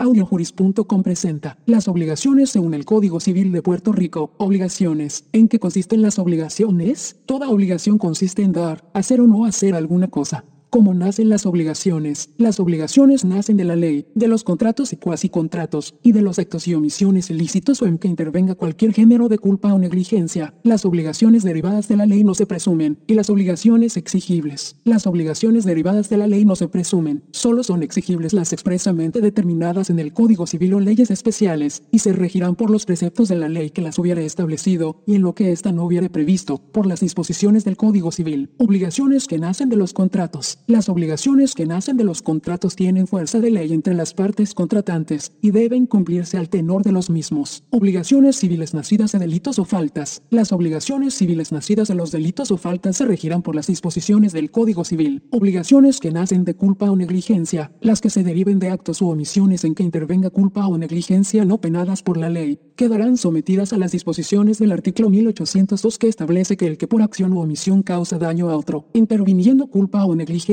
Audiojuris.com presenta las obligaciones según el Código Civil de Puerto Rico. Obligaciones. ¿En qué consisten las obligaciones? Toda obligación consiste en dar, hacer o no hacer alguna cosa. ¿Cómo nacen las obligaciones? Las obligaciones nacen de la ley, de los contratos y cuasi contratos, y de los actos y omisiones ilícitos o en que intervenga cualquier género de culpa o negligencia. Las obligaciones derivadas de la ley no se presumen, y las obligaciones exigibles. Las obligaciones derivadas de la ley no se presumen, solo son exigibles las expresamente determinadas en el Código Civil o leyes especiales, y se regirán por los preceptos de la ley que las hubiere establecido, y en lo que ésta no hubiere previsto, por las disposiciones del Código Civil. Obligaciones que nacen de los contratos. Las obligaciones que nacen de los contratos tienen fuerza de ley entre las partes contratantes y deben cumplirse al tenor de los mismos. Obligaciones civiles nacidas de delitos o faltas. Las obligaciones civiles nacidas de los delitos o faltas se regirán por las disposiciones del Código Civil. Obligaciones que nacen de culpa o negligencia. Las que se deriven de actos u omisiones en que intervenga culpa o negligencia no penadas por la ley, quedarán sometidas a las disposiciones del artículo 1802 que establece que el que por acción u omisión causa daño a otro, interviniendo culpa o negligencia,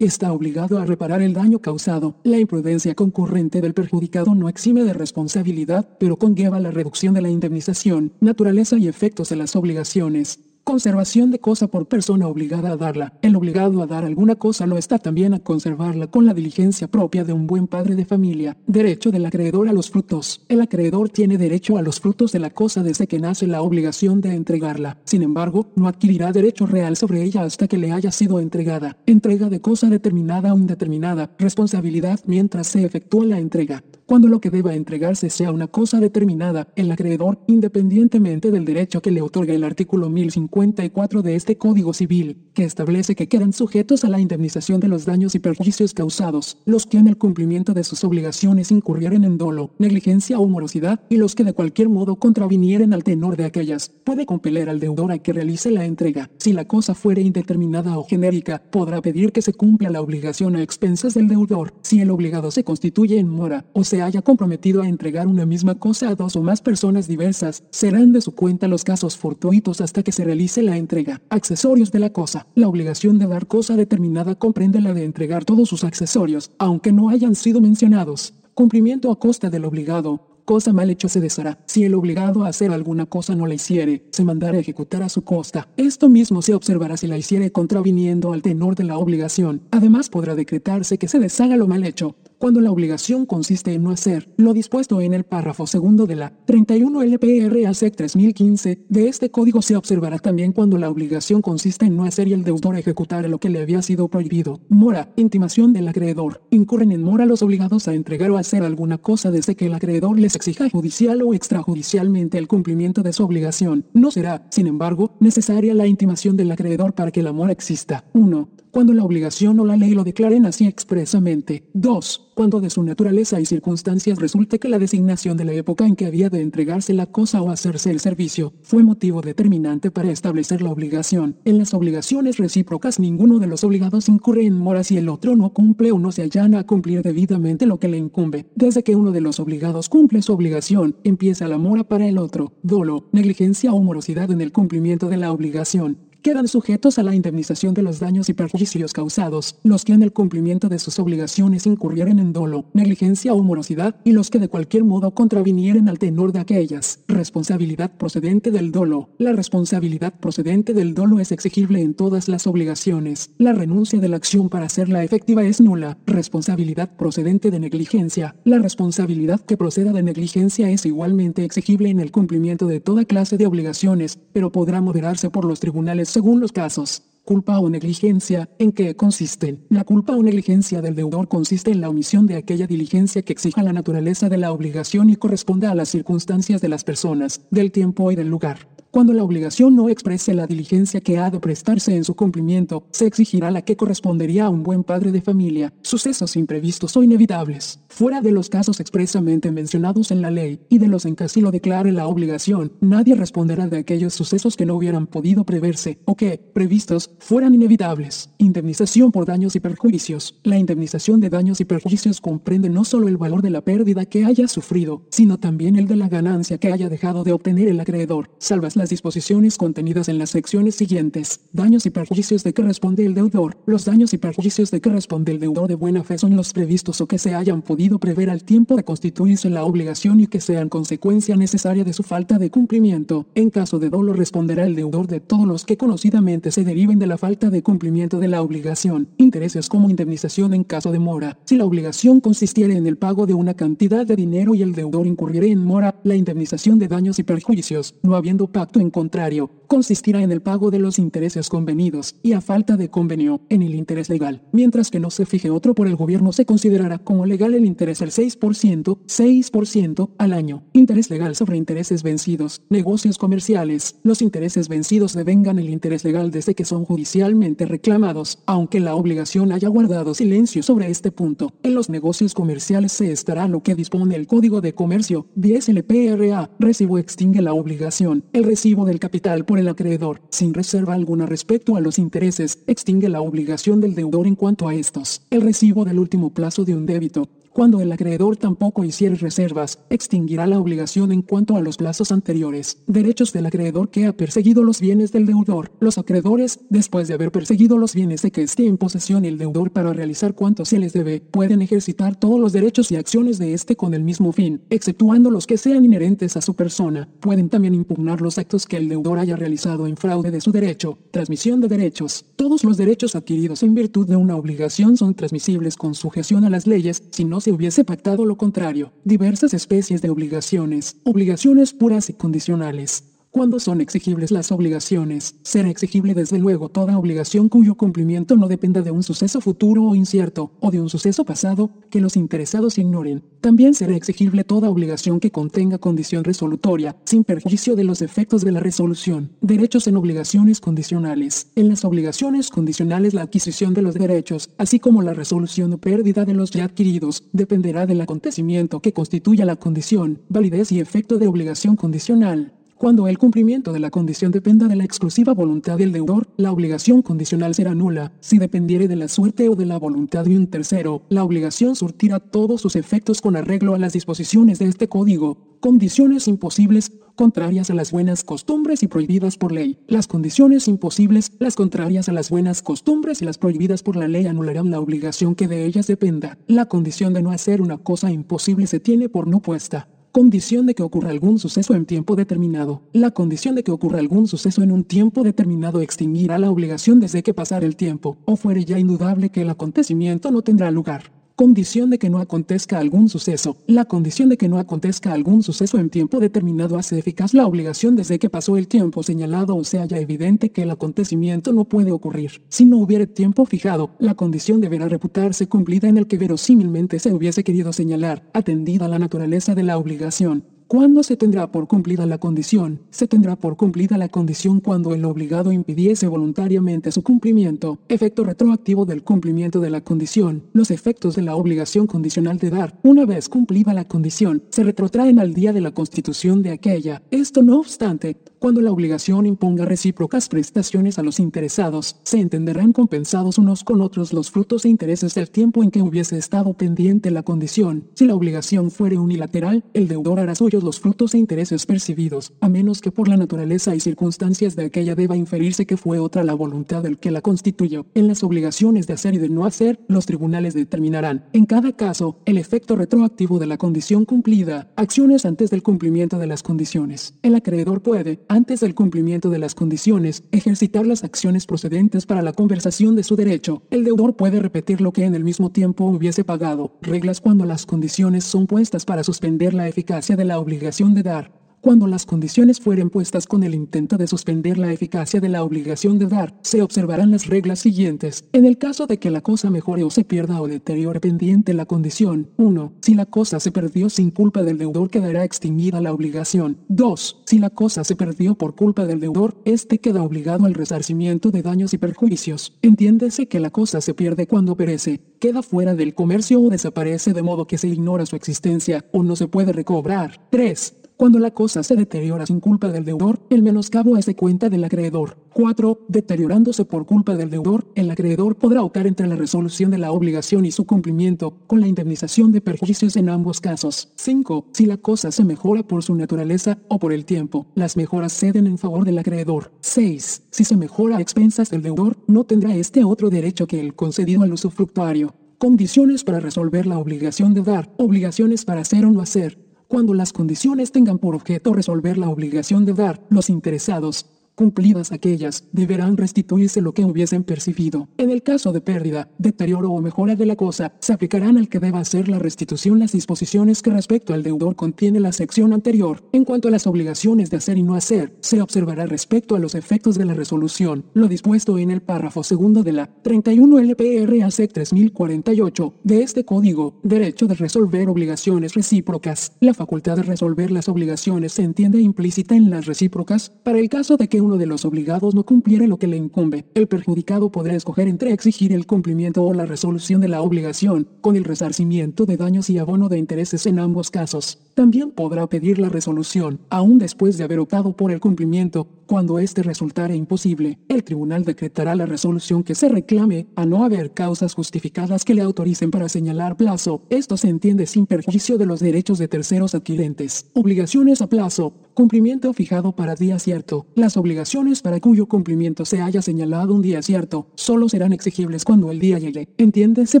está obligado a reparar el daño causado. La imprudencia concurrente del perjudicado no exime de responsabilidad, pero conlleva la reducción de la indemnización, naturaleza y efectos de las obligaciones. Conservación de cosa por persona obligada a darla. El obligado a dar alguna cosa lo está también a conservarla con la diligencia propia de un buen padre de familia. Derecho del acreedor a los frutos. El acreedor tiene derecho a los frutos de la cosa desde que nace la obligación de entregarla. Sin embargo, no adquirirá derecho real sobre ella hasta que le haya sido entregada. Entrega de cosa determinada o indeterminada. Responsabilidad mientras se efectúa la entrega cuando lo que deba entregarse sea una cosa determinada, el acreedor, independientemente del derecho que le otorga el artículo 1054 de este Código Civil, que establece que quedan sujetos a la indemnización de los daños y perjuicios causados, los que en el cumplimiento de sus obligaciones incurrieren en dolo, negligencia o morosidad, y los que de cualquier modo contravinieren al tenor de aquellas, puede compeler al deudor a que realice la entrega. Si la cosa fuere indeterminada o genérica, podrá pedir que se cumpla la obligación a expensas del deudor, si el obligado se constituye en mora, o se haya comprometido a entregar una misma cosa a dos o más personas diversas, serán de su cuenta los casos fortuitos hasta que se realice la entrega. Accesorios de la cosa. La obligación de dar cosa determinada comprende la de entregar todos sus accesorios, aunque no hayan sido mencionados. Cumplimiento a costa del obligado cosa mal hecho se deshará. Si el obligado a hacer alguna cosa no la hiciere, se mandará ejecutar a su costa. Esto mismo se observará si la hiciere contraviniendo al tenor de la obligación. Además podrá decretarse que se deshaga lo mal hecho, cuando la obligación consiste en no hacer lo dispuesto en el párrafo segundo de la 31 LPR ASEC 3015 de este código se observará también cuando la obligación consiste en no hacer y el deudor ejecutar lo que le había sido prohibido. Mora, intimación del acreedor. Incurren en mora los obligados a entregar o hacer alguna cosa desde que el acreedor les exija judicial o extrajudicialmente el cumplimiento de su obligación. No será, sin embargo, necesaria la intimación del acreedor para que la mora exista. 1 cuando la obligación o la ley lo declaren así expresamente. 2. Cuando de su naturaleza y circunstancias resulte que la designación de la época en que había de entregarse la cosa o hacerse el servicio fue motivo determinante para establecer la obligación. En las obligaciones recíprocas ninguno de los obligados incurre en mora si el otro no cumple o no se allana a cumplir debidamente lo que le incumbe. Desde que uno de los obligados cumple su obligación, empieza la mora para el otro. Dolo, negligencia o morosidad en el cumplimiento de la obligación quedan sujetos a la indemnización de los daños y perjuicios causados, los que en el cumplimiento de sus obligaciones incurrieren en dolo, negligencia o morosidad, y los que de cualquier modo contravinieren al tenor de aquellas. Responsabilidad procedente del dolo. La responsabilidad procedente del dolo es exigible en todas las obligaciones. La renuncia de la acción para hacerla efectiva es nula. Responsabilidad procedente de negligencia. La responsabilidad que proceda de negligencia es igualmente exigible en el cumplimiento de toda clase de obligaciones, pero podrá moderarse por los tribunales según los casos. Culpa o negligencia, ¿en qué consisten? La culpa o negligencia del deudor consiste en la omisión de aquella diligencia que exija la naturaleza de la obligación y corresponda a las circunstancias de las personas, del tiempo y del lugar. Cuando la obligación no exprese la diligencia que ha de prestarse en su cumplimiento, se exigirá la que correspondería a un buen padre de familia, sucesos imprevistos o inevitables, fuera de los casos expresamente mencionados en la ley, y de los en que así lo declare la obligación, nadie responderá de aquellos sucesos que no hubieran podido preverse, o que, previstos, fueran inevitables. Indemnización por daños y perjuicios. La indemnización de daños y perjuicios comprende no solo el valor de la pérdida que haya sufrido, sino también el de la ganancia que haya dejado de obtener el acreedor, salvas la disposiciones contenidas en las secciones siguientes. Daños y perjuicios de que responde el deudor. Los daños y perjuicios de que responde el deudor de buena fe son los previstos o que se hayan podido prever al tiempo de constituirse la obligación y que sean consecuencia necesaria de su falta de cumplimiento. En caso de dolo responderá el deudor de todos los que conocidamente se deriven de la falta de cumplimiento de la obligación. Intereses como indemnización en caso de mora. Si la obligación consistiere en el pago de una cantidad de dinero y el deudor incurriere en mora, la indemnización de daños y perjuicios, no habiendo pacto en contrario, consistirá en el pago de los intereses convenidos, y a falta de convenio, en el interés legal. Mientras que no se fije otro por el gobierno se considerará como legal el interés al 6%, 6% al año. Interés legal sobre intereses vencidos. Negocios comerciales. Los intereses vencidos devengan el interés legal desde que son judicialmente reclamados, aunque la obligación haya guardado silencio sobre este punto. En los negocios comerciales se estará lo que dispone el Código de Comercio, 10 LPRA. Recibo extingue la obligación. El recibo del capital por el acreedor, sin reserva alguna respecto a los intereses, extingue la obligación del deudor en cuanto a estos. El recibo del último plazo de un débito, cuando el acreedor tampoco hiciere reservas, extinguirá la obligación en cuanto a los plazos anteriores. Derechos del acreedor que ha perseguido los bienes del deudor. Los acreedores, después de haber perseguido los bienes de que esté en posesión el deudor para realizar cuanto se les debe, pueden ejercitar todos los derechos y acciones de éste con el mismo fin, exceptuando los que sean inherentes a su persona. Pueden también impugnar los actos que el deudor haya realizado en fraude de su derecho. Transmisión de derechos. Todos los derechos adquiridos en virtud de una obligación son transmisibles con sujeción a las leyes, si no se hubiese pactado lo contrario. Diversas especies de obligaciones. Obligaciones puras y condicionales. Cuando son exigibles las obligaciones, será exigible desde luego toda obligación cuyo cumplimiento no dependa de un suceso futuro o incierto, o de un suceso pasado, que los interesados ignoren. También será exigible toda obligación que contenga condición resolutoria, sin perjuicio de los efectos de la resolución. Derechos en obligaciones condicionales. En las obligaciones condicionales la adquisición de los derechos, así como la resolución o pérdida de los ya adquiridos, dependerá del acontecimiento que constituya la condición, validez y efecto de obligación condicional. Cuando el cumplimiento de la condición dependa de la exclusiva voluntad del deudor, la obligación condicional será nula. Si dependiere de la suerte o de la voluntad de un tercero, la obligación surtirá todos sus efectos con arreglo a las disposiciones de este código. Condiciones imposibles, contrarias a las buenas costumbres y prohibidas por ley. Las condiciones imposibles, las contrarias a las buenas costumbres y las prohibidas por la ley anularán la obligación que de ellas dependa. La condición de no hacer una cosa imposible se tiene por no puesta condición de que ocurra algún suceso en tiempo determinado. La condición de que ocurra algún suceso en un tiempo determinado extinguirá la obligación desde que pasar el tiempo, o fuere ya indudable que el acontecimiento no tendrá lugar condición de que no acontezca algún suceso. La condición de que no acontezca algún suceso en tiempo determinado hace eficaz la obligación desde que pasó el tiempo señalado o sea ya evidente que el acontecimiento no puede ocurrir. Si no hubiere tiempo fijado, la condición deberá reputarse cumplida en el que verosímilmente se hubiese querido señalar, atendida la naturaleza de la obligación. ¿Cuándo se tendrá por cumplida la condición? Se tendrá por cumplida la condición cuando el obligado impidiese voluntariamente su cumplimiento. Efecto retroactivo del cumplimiento de la condición. Los efectos de la obligación condicional de dar, una vez cumplida la condición, se retrotraen al día de la constitución de aquella. Esto no obstante, cuando la obligación imponga recíprocas prestaciones a los interesados, se entenderán compensados unos con otros los frutos e intereses del tiempo en que hubiese estado pendiente la condición. Si la obligación fuere unilateral, el deudor hará suyo los frutos e intereses percibidos, a menos que por la naturaleza y circunstancias de aquella deba inferirse que fue otra la voluntad del que la constituyó. En las obligaciones de hacer y de no hacer, los tribunales determinarán, en cada caso, el efecto retroactivo de la condición cumplida, acciones antes del cumplimiento de las condiciones. El acreedor puede, antes del cumplimiento de las condiciones, ejercitar las acciones procedentes para la conversación de su derecho. El deudor puede repetir lo que en el mismo tiempo hubiese pagado, reglas cuando las condiciones son puestas para suspender la eficacia de la obligación de dar cuando las condiciones fueren puestas con el intento de suspender la eficacia de la obligación de dar, se observarán las reglas siguientes. En el caso de que la cosa mejore o se pierda o deteriore pendiente la condición, 1. Si la cosa se perdió sin culpa del deudor quedará extinguida la obligación. 2. Si la cosa se perdió por culpa del deudor, éste queda obligado al resarcimiento de daños y perjuicios. Entiéndese que la cosa se pierde cuando perece, queda fuera del comercio o desaparece de modo que se ignora su existencia o no se puede recobrar. 3 Cuando la cosa se deteriora sin culpa del deudor, el menoscabo de cuenta del acreedor. 4. Deteriorándose por culpa del deudor, el acreedor podrá optar entre la resolución de la obligación y su cumplimiento, con la indemnización de perjuicios en ambos casos. 5. Si la cosa se mejora por su naturaleza o por el tiempo, las mejoras ceden en favor del acreedor. 6. Si se mejora a expensas del deudor, no tendrá este otro derecho que el concedido al usufructuario. Condiciones para resolver la obligación de dar, obligaciones para hacer o no hacer, cuando las condiciones tengan por objeto resolver la obligación de dar, los interesados, Cumplidas aquellas, deberán restituirse lo que hubiesen percibido. En el caso de pérdida, deterioro o mejora de la cosa, se aplicarán al que deba hacer la restitución las disposiciones que respecto al deudor contiene la sección anterior. En cuanto a las obligaciones de hacer y no hacer, se observará respecto a los efectos de la resolución, lo dispuesto en el párrafo segundo de la 31 LPRAC 3048 de este código, derecho de resolver obligaciones recíprocas. La facultad de resolver las obligaciones se entiende implícita en las recíprocas, para el caso de que uno de los obligados no cumpliere lo que le incumbe. El perjudicado podrá escoger entre exigir el cumplimiento o la resolución de la obligación, con el resarcimiento de daños y abono de intereses en ambos casos. También podrá pedir la resolución, aún después de haber optado por el cumplimiento, cuando éste resultare imposible. El tribunal decretará la resolución que se reclame, a no haber causas justificadas que le autoricen para señalar plazo. Esto se entiende sin perjuicio de los derechos de terceros adquirentes. Obligaciones a plazo. Cumplimiento fijado para día cierto. Las obligaciones para cuyo cumplimiento se haya señalado un día cierto, solo serán exigibles cuando el día llegue. Entiéndese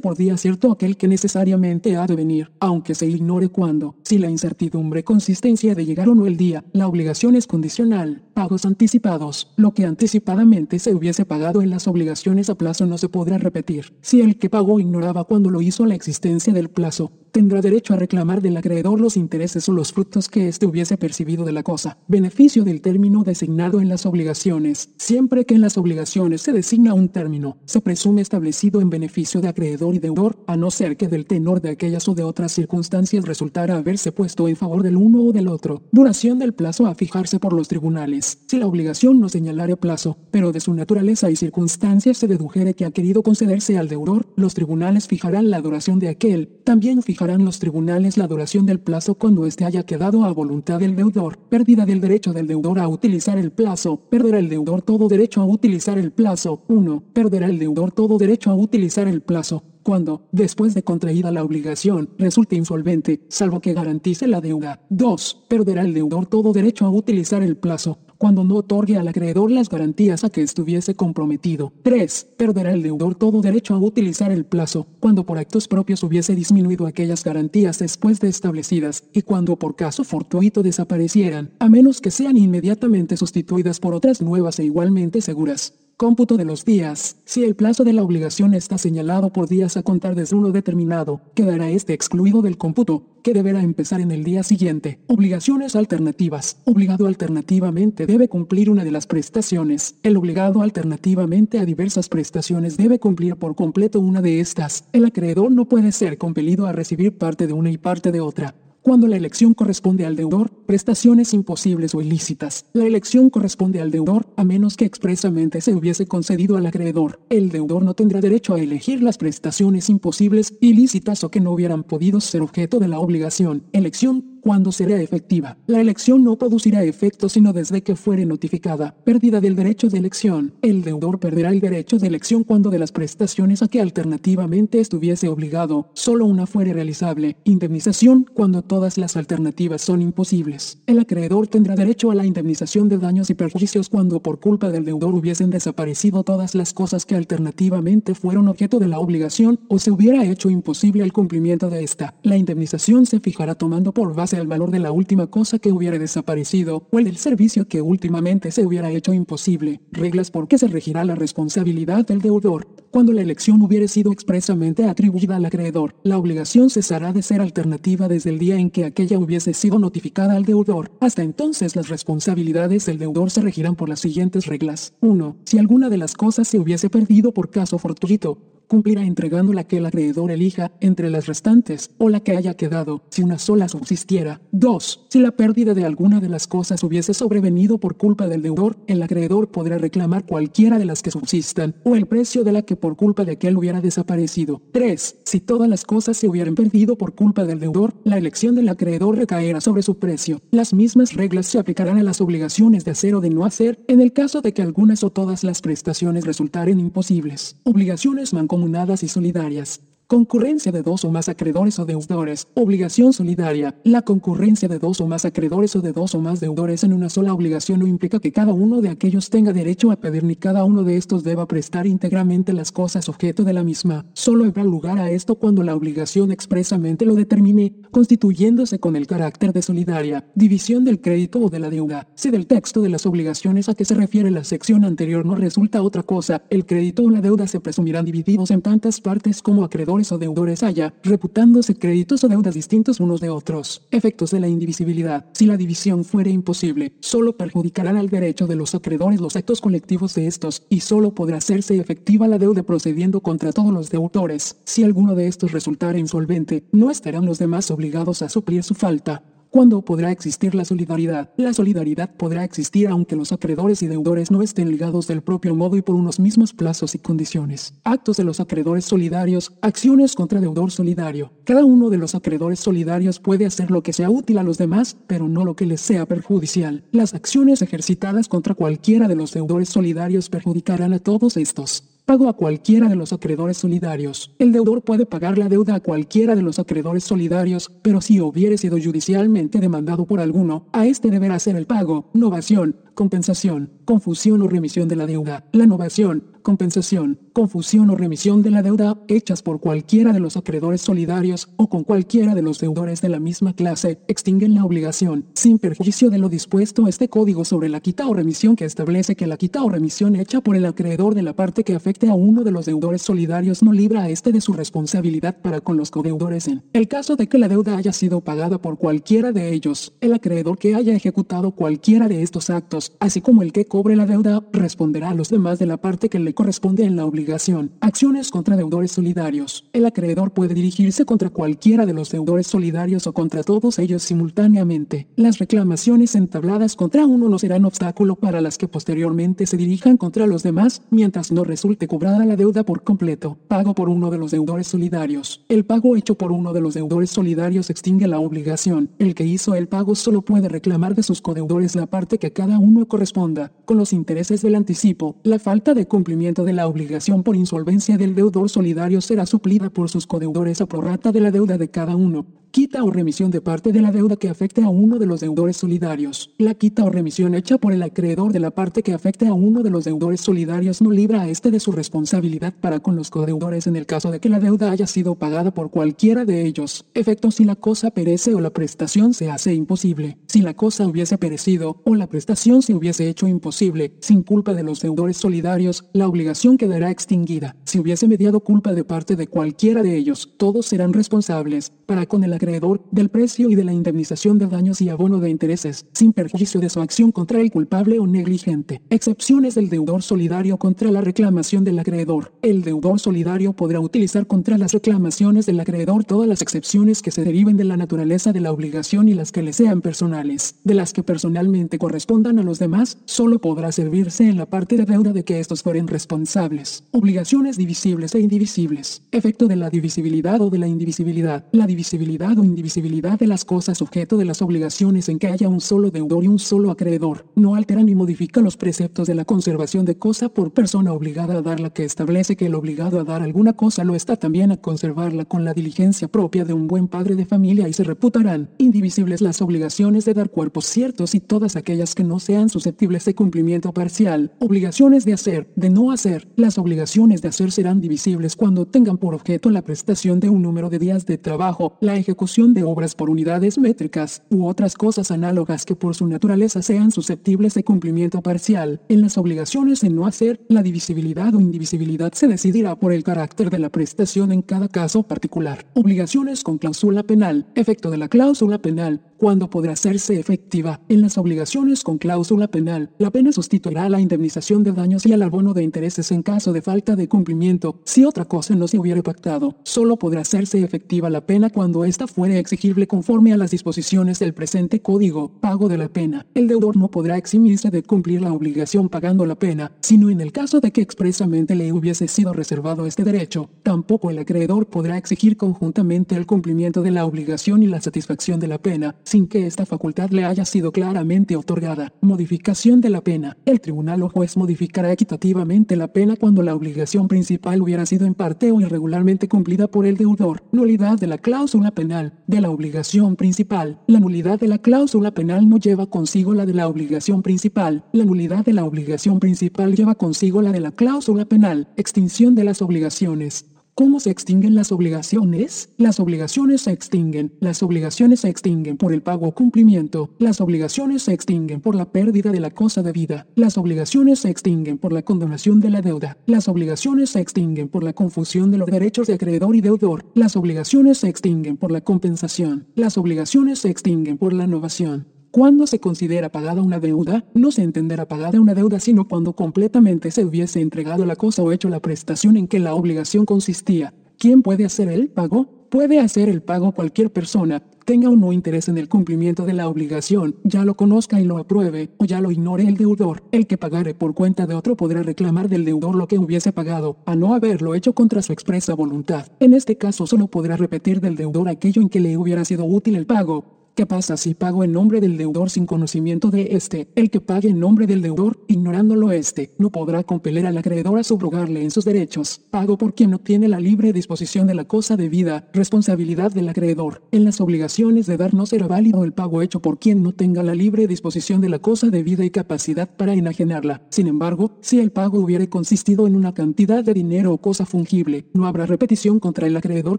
por día cierto aquel que necesariamente ha de venir, aunque se ignore cuándo. Si la incertidumbre consiste en si ha de llegar o no el día, la obligación es condicional. Pagos anticipados. Lo que anticipadamente se hubiese pagado en las obligaciones a plazo no se podrá repetir. Si el que pagó ignoraba cuando lo hizo la existencia del plazo, tendrá derecho a reclamar del acreedor los intereses o los frutos que éste hubiese percibido de la cosa. Beneficio del término designado en las obligaciones. Siempre que en las obligaciones se designa un término, se presume establecido en beneficio de acreedor y deudor, a no ser que del tenor de aquellas o de otras circunstancias resultara haberse puesto en favor del uno o del otro. Duración del plazo a fijarse por los tribunales. Si la obligación no señalare plazo, pero de su naturaleza y circunstancias se dedujere que ha querido concederse al deudor, los tribunales fijarán la duración de aquel. También fijarán fijarán los tribunales la duración del plazo cuando éste haya quedado a voluntad del deudor. Pérdida del derecho del deudor a utilizar el plazo. Perderá el deudor todo derecho a utilizar el plazo. 1. Perderá el deudor todo derecho a utilizar el plazo cuando, después de contraída la obligación, resulte insolvente, salvo que garantice la deuda. 2. Perderá el deudor todo derecho a utilizar el plazo, cuando no otorgue al acreedor las garantías a que estuviese comprometido. 3. Perderá el deudor todo derecho a utilizar el plazo, cuando por actos propios hubiese disminuido aquellas garantías después de establecidas, y cuando por caso fortuito desaparecieran, a menos que sean inmediatamente sustituidas por otras nuevas e igualmente seguras. Cómputo de los días. Si el plazo de la obligación está señalado por días a contar desde uno determinado, quedará este excluido del cómputo, que deberá empezar en el día siguiente. Obligaciones alternativas. Obligado alternativamente debe cumplir una de las prestaciones. El obligado alternativamente a diversas prestaciones debe cumplir por completo una de estas. El acreedor no puede ser compelido a recibir parte de una y parte de otra. Cuando la elección corresponde al deudor, prestaciones imposibles o ilícitas. La elección corresponde al deudor, a menos que expresamente se hubiese concedido al acreedor. El deudor no tendrá derecho a elegir las prestaciones imposibles, ilícitas o que no hubieran podido ser objeto de la obligación. Elección cuando será efectiva. La elección no producirá efecto sino desde que fuere notificada. Pérdida del derecho de elección. El deudor perderá el derecho de elección cuando de las prestaciones a que alternativamente estuviese obligado, solo una fuere realizable. Indemnización cuando todas las alternativas son imposibles. El acreedor tendrá derecho a la indemnización de daños y perjuicios cuando por culpa del deudor hubiesen desaparecido todas las cosas que alternativamente fueron objeto de la obligación o se hubiera hecho imposible el cumplimiento de esta. La indemnización se fijará tomando por base el valor de la última cosa que hubiera desaparecido o el del servicio que últimamente se hubiera hecho imposible. Reglas por qué se regirá la responsabilidad del deudor. Cuando la elección hubiere sido expresamente atribuida al acreedor, la obligación cesará de ser alternativa desde el día en que aquella hubiese sido notificada al deudor. Hasta entonces las responsabilidades del deudor se regirán por las siguientes reglas. 1. Si alguna de las cosas se hubiese perdido por caso fortuito, cumplirá entregando la que el acreedor elija entre las restantes o la que haya quedado, si una sola subsistiera. 2. Si la pérdida de alguna de las cosas hubiese sobrevenido por culpa del deudor, el acreedor podrá reclamar cualquiera de las que subsistan, o el precio de la que por culpa de aquel hubiera desaparecido. 3. Si todas las cosas se hubieran perdido por culpa del deudor, la elección del acreedor recaerá sobre su precio. Las mismas reglas se aplicarán a las obligaciones de hacer o de no hacer, en el caso de que algunas o todas las prestaciones resultaren imposibles. Obligaciones mancomunadas y solidarias. Concurrencia de dos o más acreedores o deudores. Obligación solidaria. La concurrencia de dos o más acreedores o de dos o más deudores en una sola obligación no implica que cada uno de aquellos tenga derecho a pedir ni cada uno de estos deba prestar íntegramente las cosas objeto de la misma. Solo habrá lugar a esto cuando la obligación expresamente lo determine, constituyéndose con el carácter de solidaria, división del crédito o de la deuda. Si del texto de las obligaciones a que se refiere la sección anterior no resulta otra cosa, el crédito o la deuda se presumirán divididos en tantas partes como acreedores o deudores haya, reputándose créditos o deudas distintos unos de otros. Efectos de la indivisibilidad. Si la división fuere imposible, solo perjudicarán al derecho de los acreedores los actos colectivos de estos, y solo podrá hacerse efectiva la deuda procediendo contra todos los deudores. Si alguno de estos resultara insolvente, no estarán los demás obligados a suplir su falta. ¿Cuándo podrá existir la solidaridad? La solidaridad podrá existir aunque los acreedores y deudores no estén ligados del propio modo y por unos mismos plazos y condiciones. Actos de los acreedores solidarios, acciones contra deudor solidario. Cada uno de los acreedores solidarios puede hacer lo que sea útil a los demás, pero no lo que les sea perjudicial. Las acciones ejercitadas contra cualquiera de los deudores solidarios perjudicarán a todos estos. Pago a cualquiera de los acreedores solidarios. El deudor puede pagar la deuda a cualquiera de los acreedores solidarios, pero si hubiere sido judicialmente demandado por alguno, a este deberá hacer el pago, novación, compensación, confusión o remisión de la deuda. La novación, compensación, confusión o remisión de la deuda hechas por cualquiera de los acreedores solidarios o con cualquiera de los deudores de la misma clase extinguen la obligación, sin perjuicio de lo dispuesto este código sobre la quita o remisión que establece que la quita o remisión hecha por el acreedor de la parte que afecte a uno de los deudores solidarios no libra a este de su responsabilidad para con los codeudores en. El caso de que la deuda haya sido pagada por cualquiera de ellos, el acreedor que haya ejecutado cualquiera de estos actos, así como el que cobre la deuda, responderá a los demás de la parte que le corresponde en la obligación. Acciones contra deudores solidarios. El acreedor puede dirigirse contra cualquiera de los deudores solidarios o contra todos ellos simultáneamente. Las reclamaciones entabladas contra uno no serán obstáculo para las que posteriormente se dirijan contra los demás mientras no resulte cobrada la deuda por completo. Pago por uno de los deudores solidarios. El pago hecho por uno de los deudores solidarios extingue la obligación. El que hizo el pago solo puede reclamar de sus codeudores la parte que a cada uno corresponda. Con los intereses del anticipo, la falta de cumplimiento de la obligación por insolvencia del deudor solidario será suplida por sus codeudores a prorrata de la deuda de cada uno quita o remisión de parte de la deuda que afecte a uno de los deudores solidarios. La quita o remisión hecha por el acreedor de la parte que afecte a uno de los deudores solidarios no libra a este de su responsabilidad para con los codeudores en el caso de que la deuda haya sido pagada por cualquiera de ellos. Efecto si la cosa perece o la prestación se hace imposible. Si la cosa hubiese perecido o la prestación se hubiese hecho imposible, sin culpa de los deudores solidarios, la obligación quedará extinguida. Si hubiese mediado culpa de parte de cualquiera de ellos, todos serán responsables para con el acreedor del precio y de la indemnización de daños y abono de intereses, sin perjuicio de su acción contra el culpable o negligente. Excepciones del deudor solidario contra la reclamación del acreedor. El deudor solidario podrá utilizar contra las reclamaciones del acreedor todas las excepciones que se deriven de la naturaleza de la obligación y las que le sean personales. De las que personalmente correspondan a los demás, solo podrá servirse en la parte de deuda de que estos fueren responsables. Obligaciones divisibles e indivisibles. Efecto de la divisibilidad o de la indivisibilidad. La divisibilidad indivisibilidad de las cosas objeto de las obligaciones en que haya un solo deudor y un solo acreedor, no altera ni modifica los preceptos de la conservación de cosa por persona obligada a dar la que establece que el obligado a dar alguna cosa lo está también a conservarla con la diligencia propia de un buen padre de familia y se reputarán indivisibles las obligaciones de dar cuerpos ciertos y todas aquellas que no sean susceptibles de cumplimiento parcial, obligaciones de hacer, de no hacer, las obligaciones de hacer serán divisibles cuando tengan por objeto la prestación de un número de días de trabajo, la ejecución de obras por unidades métricas u otras cosas análogas que por su naturaleza sean susceptibles de cumplimiento parcial. En las obligaciones en no hacer, la divisibilidad o indivisibilidad se decidirá por el carácter de la prestación en cada caso particular. Obligaciones con cláusula penal. Efecto de la cláusula penal ¿Cuándo podrá hacerse efectiva? En las obligaciones con cláusula penal, la pena sustituirá a la indemnización de daños y al abono de intereses en caso de falta de cumplimiento. Si otra cosa no se hubiera pactado, solo podrá hacerse efectiva la pena cuando ésta fuere exigible conforme a las disposiciones del presente código. Pago de la pena. El deudor no podrá eximirse de cumplir la obligación pagando la pena, sino en el caso de que expresamente le hubiese sido reservado este derecho. Tampoco el acreedor podrá exigir conjuntamente el cumplimiento de la obligación y la satisfacción de la pena, sin que esta facultad le haya sido claramente otorgada. Modificación de la pena. El tribunal o juez modificará equitativamente la pena cuando la obligación principal hubiera sido en parte o irregularmente cumplida por el deudor. Nulidad de la cláusula penal. De la obligación principal. La nulidad de la cláusula penal no lleva consigo la de la obligación principal. La nulidad de la obligación principal lleva consigo la de la cláusula penal. Extinción de las obligaciones. ¿Cómo se extinguen las obligaciones? Las obligaciones se extinguen. Las obligaciones se extinguen por el pago o cumplimiento. Las obligaciones se extinguen por la pérdida de la cosa debida. Las obligaciones se extinguen por la condonación de la deuda. Las obligaciones se extinguen por la confusión de los derechos de acreedor y deudor. Las obligaciones se extinguen por la compensación. Las obligaciones se extinguen por la innovación. Cuando se considera pagada una deuda, no se entenderá pagada una deuda sino cuando completamente se hubiese entregado la cosa o hecho la prestación en que la obligación consistía. ¿Quién puede hacer el pago? Puede hacer el pago cualquier persona, tenga o no interés en el cumplimiento de la obligación, ya lo conozca y lo apruebe, o ya lo ignore el deudor. El que pagare por cuenta de otro podrá reclamar del deudor lo que hubiese pagado, a no haberlo hecho contra su expresa voluntad. En este caso solo podrá repetir del deudor aquello en que le hubiera sido útil el pago, ¿Qué pasa si pago en nombre del deudor sin conocimiento de este? El que pague en nombre del deudor, ignorándolo este, no podrá compeler al acreedor a subrogarle en sus derechos. Pago por quien no tiene la libre disposición de la cosa debida, responsabilidad del acreedor. En las obligaciones de dar no será válido el pago hecho por quien no tenga la libre disposición de la cosa debida y capacidad para enajenarla. Sin embargo, si el pago hubiere consistido en una cantidad de dinero o cosa fungible, no habrá repetición contra el acreedor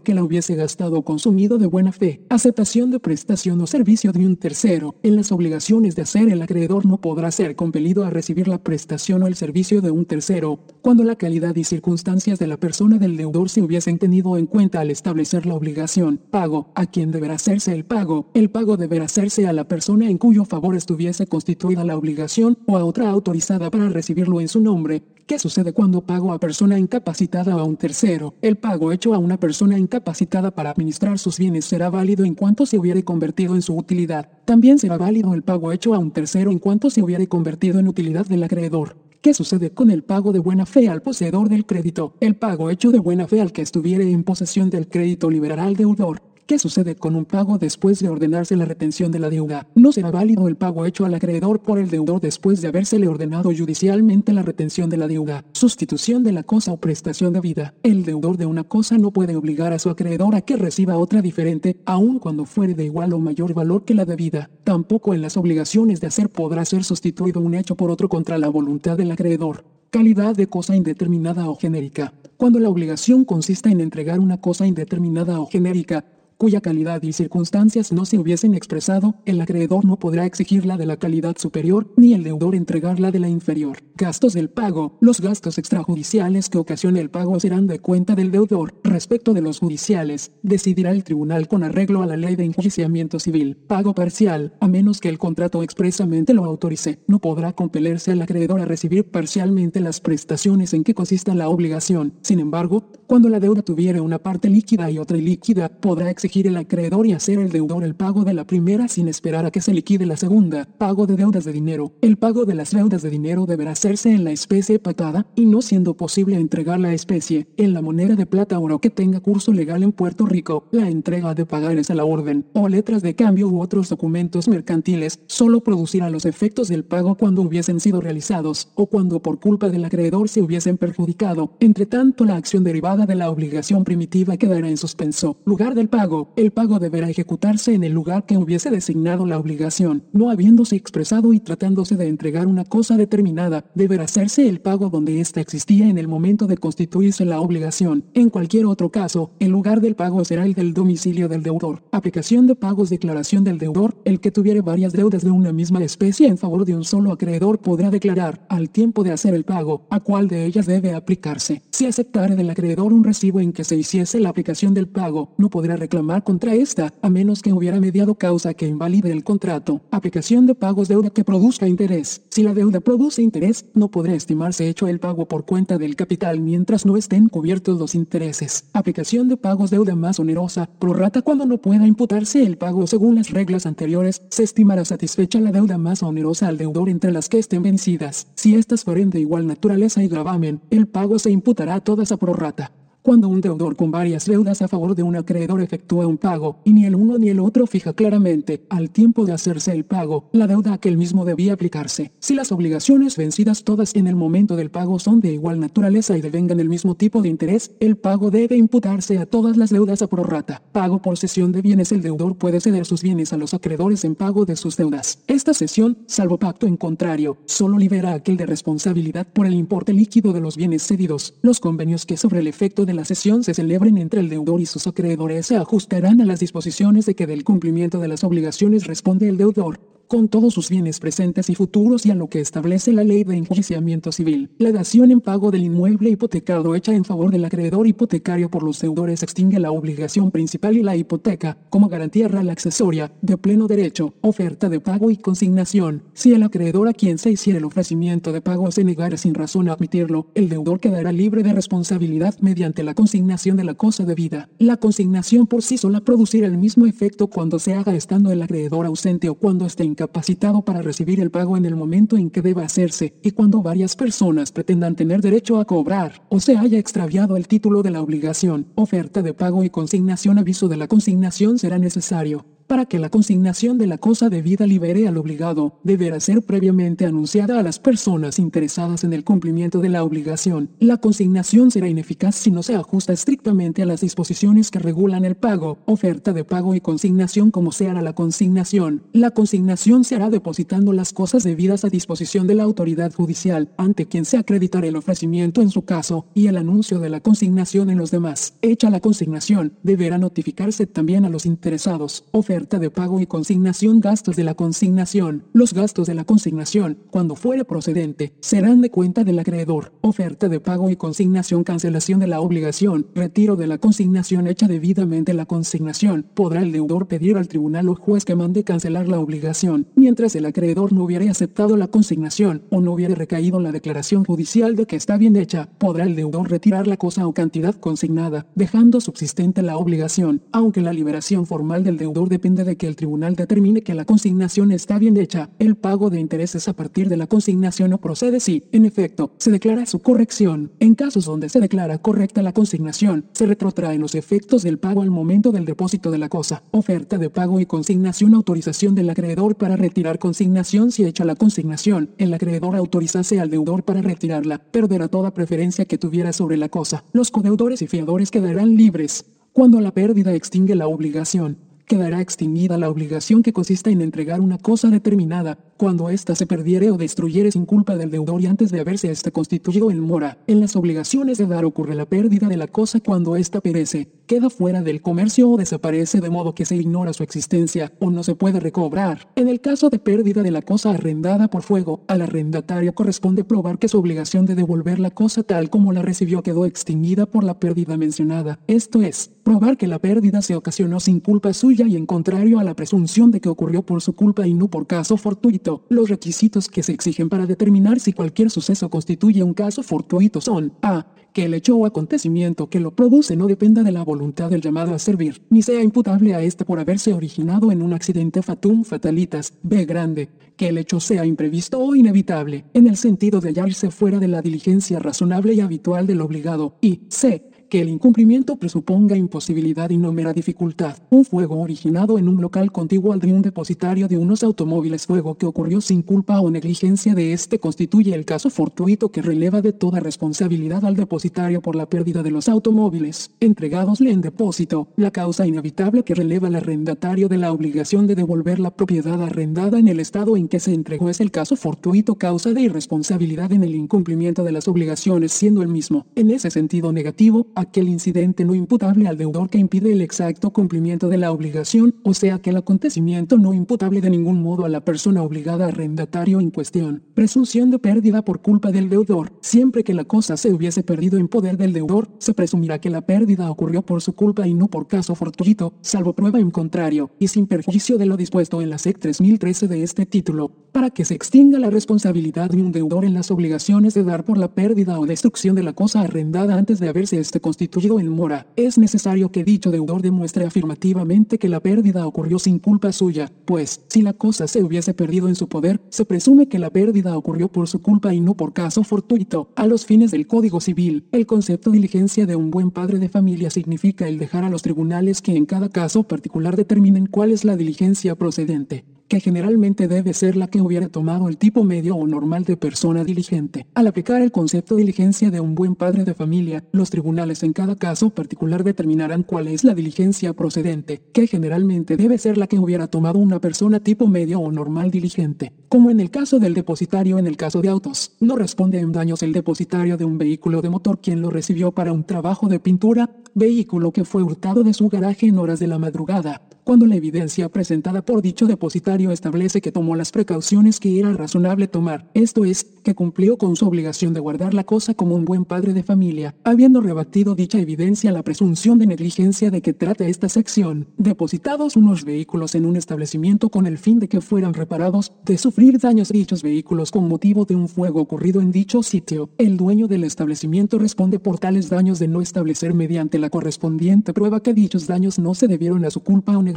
que la hubiese gastado o consumido de buena fe. Aceptación de prestación servicio de un tercero. En las obligaciones de hacer el acreedor no podrá ser compelido a recibir la prestación o el servicio de un tercero, cuando la calidad y circunstancias de la persona del deudor se hubiesen tenido en cuenta al establecer la obligación. Pago. ¿A quién deberá hacerse el pago? El pago deberá hacerse a la persona en cuyo favor estuviese constituida la obligación o a otra autorizada para recibirlo en su nombre. ¿Qué sucede cuando pago a persona incapacitada o a un tercero? El pago hecho a una persona incapacitada para administrar sus bienes será válido en cuanto se hubiere convertido en su utilidad. También será válido el pago hecho a un tercero en cuanto se hubiere convertido en utilidad del acreedor. ¿Qué sucede con el pago de buena fe al poseedor del crédito? El pago hecho de buena fe al que estuviere en posesión del crédito liberará al deudor. ¿Qué sucede con un pago después de ordenarse la retención de la deuda? No será válido el pago hecho al acreedor por el deudor después de habérsele ordenado judicialmente la retención de la deuda. Sustitución de la cosa o prestación de vida. El deudor de una cosa no puede obligar a su acreedor a que reciba otra diferente, aun cuando fuere de igual o mayor valor que la debida. Tampoco en las obligaciones de hacer podrá ser sustituido un hecho por otro contra la voluntad del acreedor. Calidad de cosa indeterminada o genérica. Cuando la obligación consiste en entregar una cosa indeterminada o genérica, cuya calidad y circunstancias no se hubiesen expresado, el acreedor no podrá exigirla de la calidad superior, ni el deudor entregarla de la inferior. Gastos del pago. Los gastos extrajudiciales que ocasione el pago serán de cuenta del deudor. Respecto de los judiciales, decidirá el tribunal con arreglo a la ley de enjuiciamiento civil. Pago parcial, a menos que el contrato expresamente lo autorice, no podrá compelerse al acreedor a recibir parcialmente las prestaciones en que consista la obligación. Sin embargo, cuando la deuda tuviera una parte líquida y otra ilíquida, podrá exigir exigir el acreedor y hacer el deudor el pago de la primera sin esperar a que se liquide la segunda. Pago de deudas de dinero. El pago de las deudas de dinero deberá hacerse en la especie pactada y no siendo posible entregar la especie en la moneda de plata oro que tenga curso legal en Puerto Rico. La entrega de pagares a la orden o letras de cambio u otros documentos mercantiles solo producirá los efectos del pago cuando hubiesen sido realizados o cuando por culpa del acreedor se hubiesen perjudicado. Entre tanto, la acción derivada de la obligación primitiva quedará en suspenso. Lugar del pago el pago deberá ejecutarse en el lugar que hubiese designado la obligación, no habiéndose expresado y tratándose de entregar una cosa determinada, deberá hacerse el pago donde ésta existía en el momento de constituirse la obligación. En cualquier otro caso, el lugar del pago será el del domicilio del deudor. Aplicación de pagos declaración del deudor, el que tuviere varias deudas de una misma especie en favor de un solo acreedor podrá declarar, al tiempo de hacer el pago, a cuál de ellas debe aplicarse. Si aceptare del acreedor un recibo en que se hiciese la aplicación del pago, no podrá reclamar reclamar contra esta, a menos que hubiera mediado causa que invalide el contrato. Aplicación de pagos deuda que produzca interés. Si la deuda produce interés, no podrá estimarse hecho el pago por cuenta del capital mientras no estén cubiertos los intereses. Aplicación de pagos deuda más onerosa, prorrata cuando no pueda imputarse el pago según las reglas anteriores, se estimará satisfecha la deuda más onerosa al deudor entre las que estén vencidas. Si estas fueren de igual naturaleza y gravamen, el pago se imputará a todas a prorrata. Cuando un deudor con varias deudas a favor de un acreedor efectúa un pago, y ni el uno ni el otro fija claramente, al tiempo de hacerse el pago, la deuda a que el mismo debía aplicarse. Si las obligaciones vencidas todas en el momento del pago son de igual naturaleza y devengan el mismo tipo de interés, el pago debe imputarse a todas las deudas a prorrata. Pago por cesión de bienes El deudor puede ceder sus bienes a los acreedores en pago de sus deudas. Esta cesión, salvo pacto en contrario, solo libera aquel de responsabilidad por el importe líquido de los bienes cedidos. Los convenios que sobre el efecto de la sesión se celebren entre el deudor y sus acreedores se ajustarán a las disposiciones de que del cumplimiento de las obligaciones responde el deudor con todos sus bienes presentes y futuros y a lo que establece la ley de enjuiciamiento civil. La dación en pago del inmueble hipotecado hecha en favor del acreedor hipotecario por los deudores extingue la obligación principal y la hipoteca, como garantía real accesoria, de pleno derecho, oferta de pago y consignación. Si el acreedor a quien se hiciera el ofrecimiento de pago se negara sin razón a admitirlo, el deudor quedará libre de responsabilidad mediante la consignación de la cosa debida. La consignación por sí sola producirá el mismo efecto cuando se haga estando el acreedor ausente o cuando esté incapacitado para recibir el pago en el momento en que deba hacerse, y cuando varias personas pretendan tener derecho a cobrar, o se haya extraviado el título de la obligación, oferta de pago y consignación aviso de la consignación será necesario. Para que la consignación de la cosa debida libere al obligado, deberá ser previamente anunciada a las personas interesadas en el cumplimiento de la obligación. La consignación será ineficaz si no se ajusta estrictamente a las disposiciones que regulan el pago, oferta de pago y consignación como se hará la consignación. La consignación se hará depositando las cosas debidas a disposición de la autoridad judicial, ante quien se acreditará el ofrecimiento en su caso, y el anuncio de la consignación en los demás. Hecha la consignación, deberá notificarse también a los interesados de pago y consignación gastos de la consignación. Los gastos de la consignación, cuando fuere procedente, serán de cuenta del acreedor. Oferta de pago y consignación cancelación de la obligación, retiro de la consignación hecha debidamente la consignación. Podrá el deudor pedir al tribunal o juez que mande cancelar la obligación, mientras el acreedor no hubiera aceptado la consignación o no hubiera recaído la declaración judicial de que está bien hecha, podrá el deudor retirar la cosa o cantidad consignada, dejando subsistente la obligación, aunque la liberación formal del deudor depende depende de que el tribunal determine que la consignación está bien hecha. El pago de intereses a partir de la consignación no procede si, en efecto, se declara su corrección. En casos donde se declara correcta la consignación, se retrotraen los efectos del pago al momento del depósito de la cosa. Oferta de pago y consignación autorización del acreedor para retirar consignación si hecha la consignación. El acreedor autorizase al deudor para retirarla, perderá toda preferencia que tuviera sobre la cosa. Los codeudores y fiadores quedarán libres. Cuando la pérdida extingue la obligación, quedará extinguida la obligación que consiste en entregar una cosa determinada, cuando ésta se perdiere o destruyere sin culpa del deudor y antes de haberse éste constituido en mora. En las obligaciones de dar ocurre la pérdida de la cosa cuando ésta perece, queda fuera del comercio o desaparece de modo que se ignora su existencia o no se puede recobrar. En el caso de pérdida de la cosa arrendada por fuego, al arrendatario corresponde probar que su obligación de devolver la cosa tal como la recibió quedó extinguida por la pérdida mencionada. Esto es, probar que la pérdida se ocasionó sin culpa suya y en contrario a la presunción de que ocurrió por su culpa y no por caso fortuito los requisitos que se exigen para determinar si cualquier suceso constituye un caso fortuito son a. Que el hecho o acontecimiento que lo produce no dependa de la voluntad del llamado a servir, ni sea imputable a éste por haberse originado en un accidente fatum fatalitas. B. Grande. Que el hecho sea imprevisto o inevitable, en el sentido de hallarse fuera de la diligencia razonable y habitual del obligado. Y C que el incumplimiento presuponga imposibilidad y no mera dificultad. Un fuego originado en un local contiguo al de un depositario de unos automóviles fuego que ocurrió sin culpa o negligencia de este constituye el caso fortuito que releva de toda responsabilidad al depositario por la pérdida de los automóviles, entregadosle en depósito, la causa inevitable que releva al arrendatario de la obligación de devolver la propiedad arrendada en el estado en que se entregó es el caso fortuito causa de irresponsabilidad en el incumplimiento de las obligaciones siendo el mismo, en ese sentido negativo, aquel incidente no imputable al deudor que impide el exacto cumplimiento de la obligación, o sea, aquel acontecimiento no imputable de ningún modo a la persona obligada arrendatario en cuestión. Presunción de pérdida por culpa del deudor. Siempre que la cosa se hubiese perdido en poder del deudor, se presumirá que la pérdida ocurrió por su culpa y no por caso fortuito, salvo prueba en contrario, y sin perjuicio de lo dispuesto en la SEC 3013 de este título, para que se extinga la responsabilidad de un deudor en las obligaciones de dar por la pérdida o destrucción de la cosa arrendada antes de haberse este constituido en mora. Es necesario que dicho deudor demuestre afirmativamente que la pérdida ocurrió sin culpa suya, pues, si la cosa se hubiese perdido en su poder, se presume que la pérdida ocurrió por su culpa y no por caso fortuito. A los fines del Código Civil, el concepto diligencia de un buen padre de familia significa el dejar a los tribunales que en cada caso particular determinen cuál es la diligencia procedente que generalmente debe ser la que hubiera tomado el tipo medio o normal de persona diligente. Al aplicar el concepto de diligencia de un buen padre de familia, los tribunales en cada caso particular determinarán cuál es la diligencia procedente, que generalmente debe ser la que hubiera tomado una persona tipo medio o normal diligente. Como en el caso del depositario en el caso de autos, no responde en daños el depositario de un vehículo de motor quien lo recibió para un trabajo de pintura, vehículo que fue hurtado de su garaje en horas de la madrugada, cuando la evidencia presentada por dicho depositario establece que tomó las precauciones que era razonable tomar, esto es, que cumplió con su obligación de guardar la cosa como un buen padre de familia, habiendo rebatido dicha evidencia la presunción de negligencia de que trata esta sección, depositados unos vehículos en un establecimiento con el fin de que fueran reparados, de sufrir daños dichos vehículos con motivo de un fuego ocurrido en dicho sitio, el dueño del establecimiento responde por tales daños de no establecer mediante la correspondiente prueba que dichos daños no se debieron a su culpa o negligencia,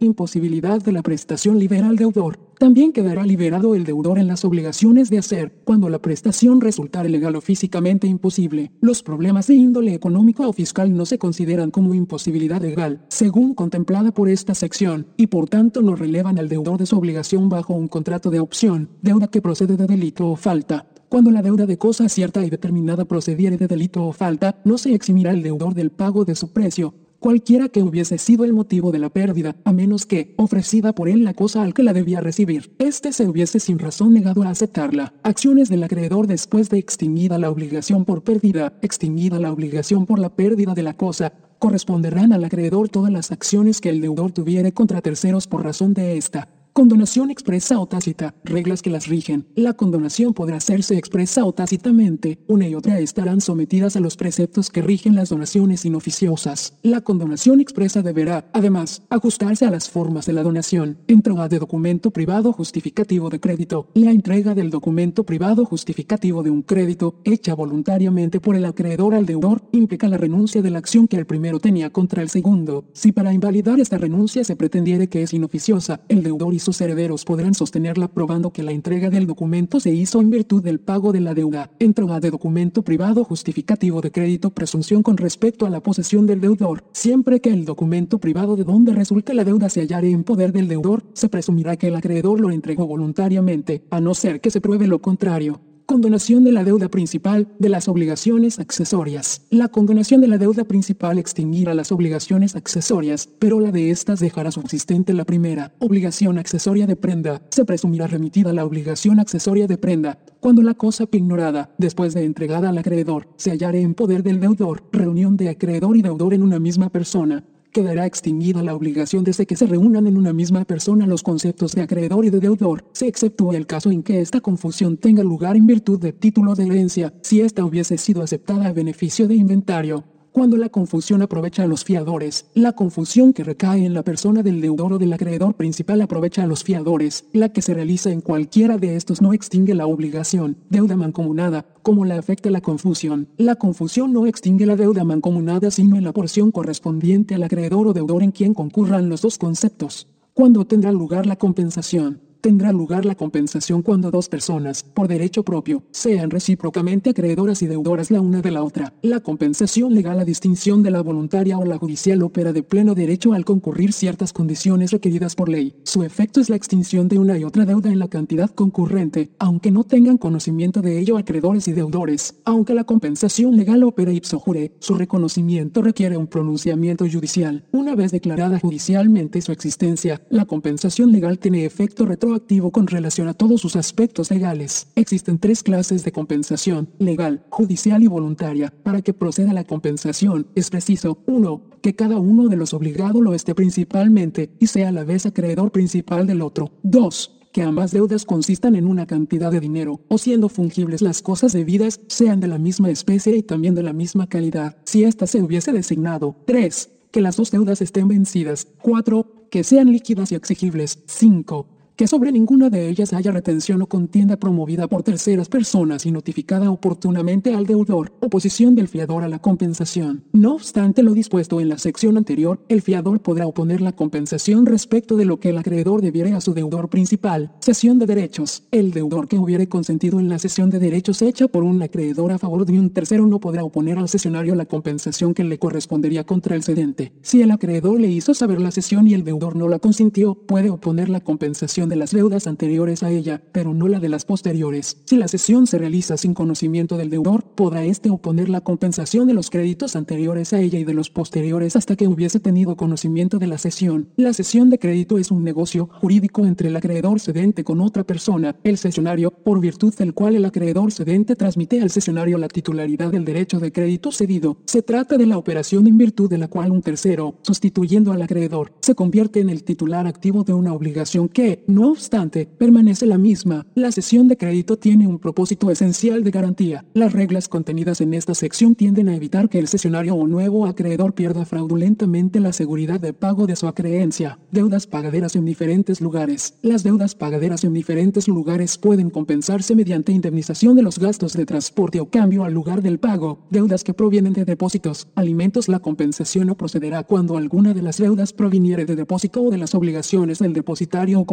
imposibilidad de la prestación libera al deudor. También quedará liberado el deudor en las obligaciones de hacer, cuando la prestación resultare legal o físicamente imposible. Los problemas de índole económico o fiscal no se consideran como imposibilidad legal, según contemplada por esta sección, y por tanto no relevan al deudor de su obligación bajo un contrato de opción, deuda que procede de delito o falta. Cuando la deuda de cosa cierta y determinada procediere de delito o falta, no se eximirá el deudor del pago de su precio, cualquiera que hubiese sido el motivo de la pérdida, a menos que, ofrecida por él la cosa al que la debía recibir, éste se hubiese sin razón negado a aceptarla. Acciones del acreedor después de extinguida la obligación por pérdida, extinguida la obligación por la pérdida de la cosa, corresponderán al acreedor todas las acciones que el deudor tuviere contra terceros por razón de esta. Condonación expresa o tácita, reglas que las rigen. La condonación podrá hacerse expresa o tácitamente, una y otra estarán sometidas a los preceptos que rigen las donaciones inoficiosas. La condonación expresa deberá, además, ajustarse a las formas de la donación. Entrega de documento privado justificativo de crédito. La entrega del documento privado justificativo de un crédito, hecha voluntariamente por el acreedor al deudor, implica la renuncia de la acción que el primero tenía contra el segundo. Si para invalidar esta renuncia se pretendiere que es inoficiosa, el deudor y sus herederos podrán sostenerla probando que la entrega del documento se hizo en virtud del pago de la deuda. Entrega de documento privado justificativo de crédito presunción con respecto a la posesión del deudor. Siempre que el documento privado de donde resulte la deuda se hallare en poder del deudor, se presumirá que el acreedor lo entregó voluntariamente, a no ser que se pruebe lo contrario. Condonación de la deuda principal de las obligaciones accesorias. La condonación de la deuda principal extinguirá las obligaciones accesorias, pero la de estas dejará subsistente la primera. Obligación accesoria de prenda. Se presumirá remitida la obligación accesoria de prenda cuando la cosa ignorada, después de entregada al acreedor, se hallare en poder del deudor. Reunión de acreedor y deudor en una misma persona quedará extinguida la obligación desde que se reúnan en una misma persona los conceptos de acreedor y de deudor. Se exceptúa el caso en que esta confusión tenga lugar en virtud de título de herencia, si ésta hubiese sido aceptada a beneficio de inventario cuando la confusión aprovecha a los fiadores. La confusión que recae en la persona del deudor o del acreedor principal aprovecha a los fiadores. La que se realiza en cualquiera de estos no extingue la obligación. Deuda mancomunada, como la afecta la confusión. La confusión no extingue la deuda mancomunada sino en la porción correspondiente al acreedor o deudor en quien concurran los dos conceptos. Cuando tendrá lugar la compensación? Tendrá lugar la compensación cuando dos personas, por derecho propio, sean recíprocamente acreedoras y deudoras la una de la otra. La compensación legal a distinción de la voluntaria o la judicial opera de pleno derecho al concurrir ciertas condiciones requeridas por ley. Su efecto es la extinción de una y otra deuda en la cantidad concurrente, aunque no tengan conocimiento de ello acreedores y deudores. Aunque la compensación legal opera ipso jure, su reconocimiento requiere un pronunciamiento judicial. Una vez declarada judicialmente su existencia, la compensación legal tiene efecto retro retroactivo con relación a todos sus aspectos legales. Existen tres clases de compensación, legal, judicial y voluntaria. Para que proceda la compensación, es preciso 1. Que cada uno de los obligados lo esté principalmente y sea a la vez acreedor principal del otro. 2 que ambas deudas consistan en una cantidad de dinero, o siendo fungibles las cosas debidas, sean de la misma especie y también de la misma calidad, si ésta se hubiese designado. 3. Que las dos deudas estén vencidas. 4. Que sean líquidas y exigibles. 5 que sobre ninguna de ellas haya retención o contienda promovida por terceras personas y notificada oportunamente al deudor, oposición del fiador a la compensación. No obstante lo dispuesto en la sección anterior, el fiador podrá oponer la compensación respecto de lo que el acreedor debiere a su deudor principal. Sesión de derechos. El deudor que hubiere consentido en la sesión de derechos hecha por un acreedor a favor de un tercero no podrá oponer al sesionario la compensación que le correspondería contra el cedente. Si el acreedor le hizo saber la sesión y el deudor no la consintió, puede oponer la compensación de las deudas anteriores a ella, pero no la de las posteriores. Si la cesión se realiza sin conocimiento del deudor, podrá éste oponer la compensación de los créditos anteriores a ella y de los posteriores hasta que hubiese tenido conocimiento de la cesión. La cesión de crédito es un negocio jurídico entre el acreedor cedente con otra persona, el cesionario, por virtud del cual el acreedor cedente transmite al cesionario la titularidad del derecho de crédito cedido. Se trata de la operación en virtud de la cual un tercero, sustituyendo al acreedor, se convierte en el titular activo de una obligación que, no obstante, permanece la misma. La cesión de crédito tiene un propósito esencial de garantía. Las reglas contenidas en esta sección tienden a evitar que el cesionario o nuevo acreedor pierda fraudulentamente la seguridad de pago de su acreencia. Deudas pagaderas en diferentes lugares. Las deudas pagaderas en diferentes lugares pueden compensarse mediante indemnización de los gastos de transporte o cambio al lugar del pago. Deudas que provienen de depósitos, alimentos. La compensación no procederá cuando alguna de las deudas proviniere de depósito o de las obligaciones del depositario o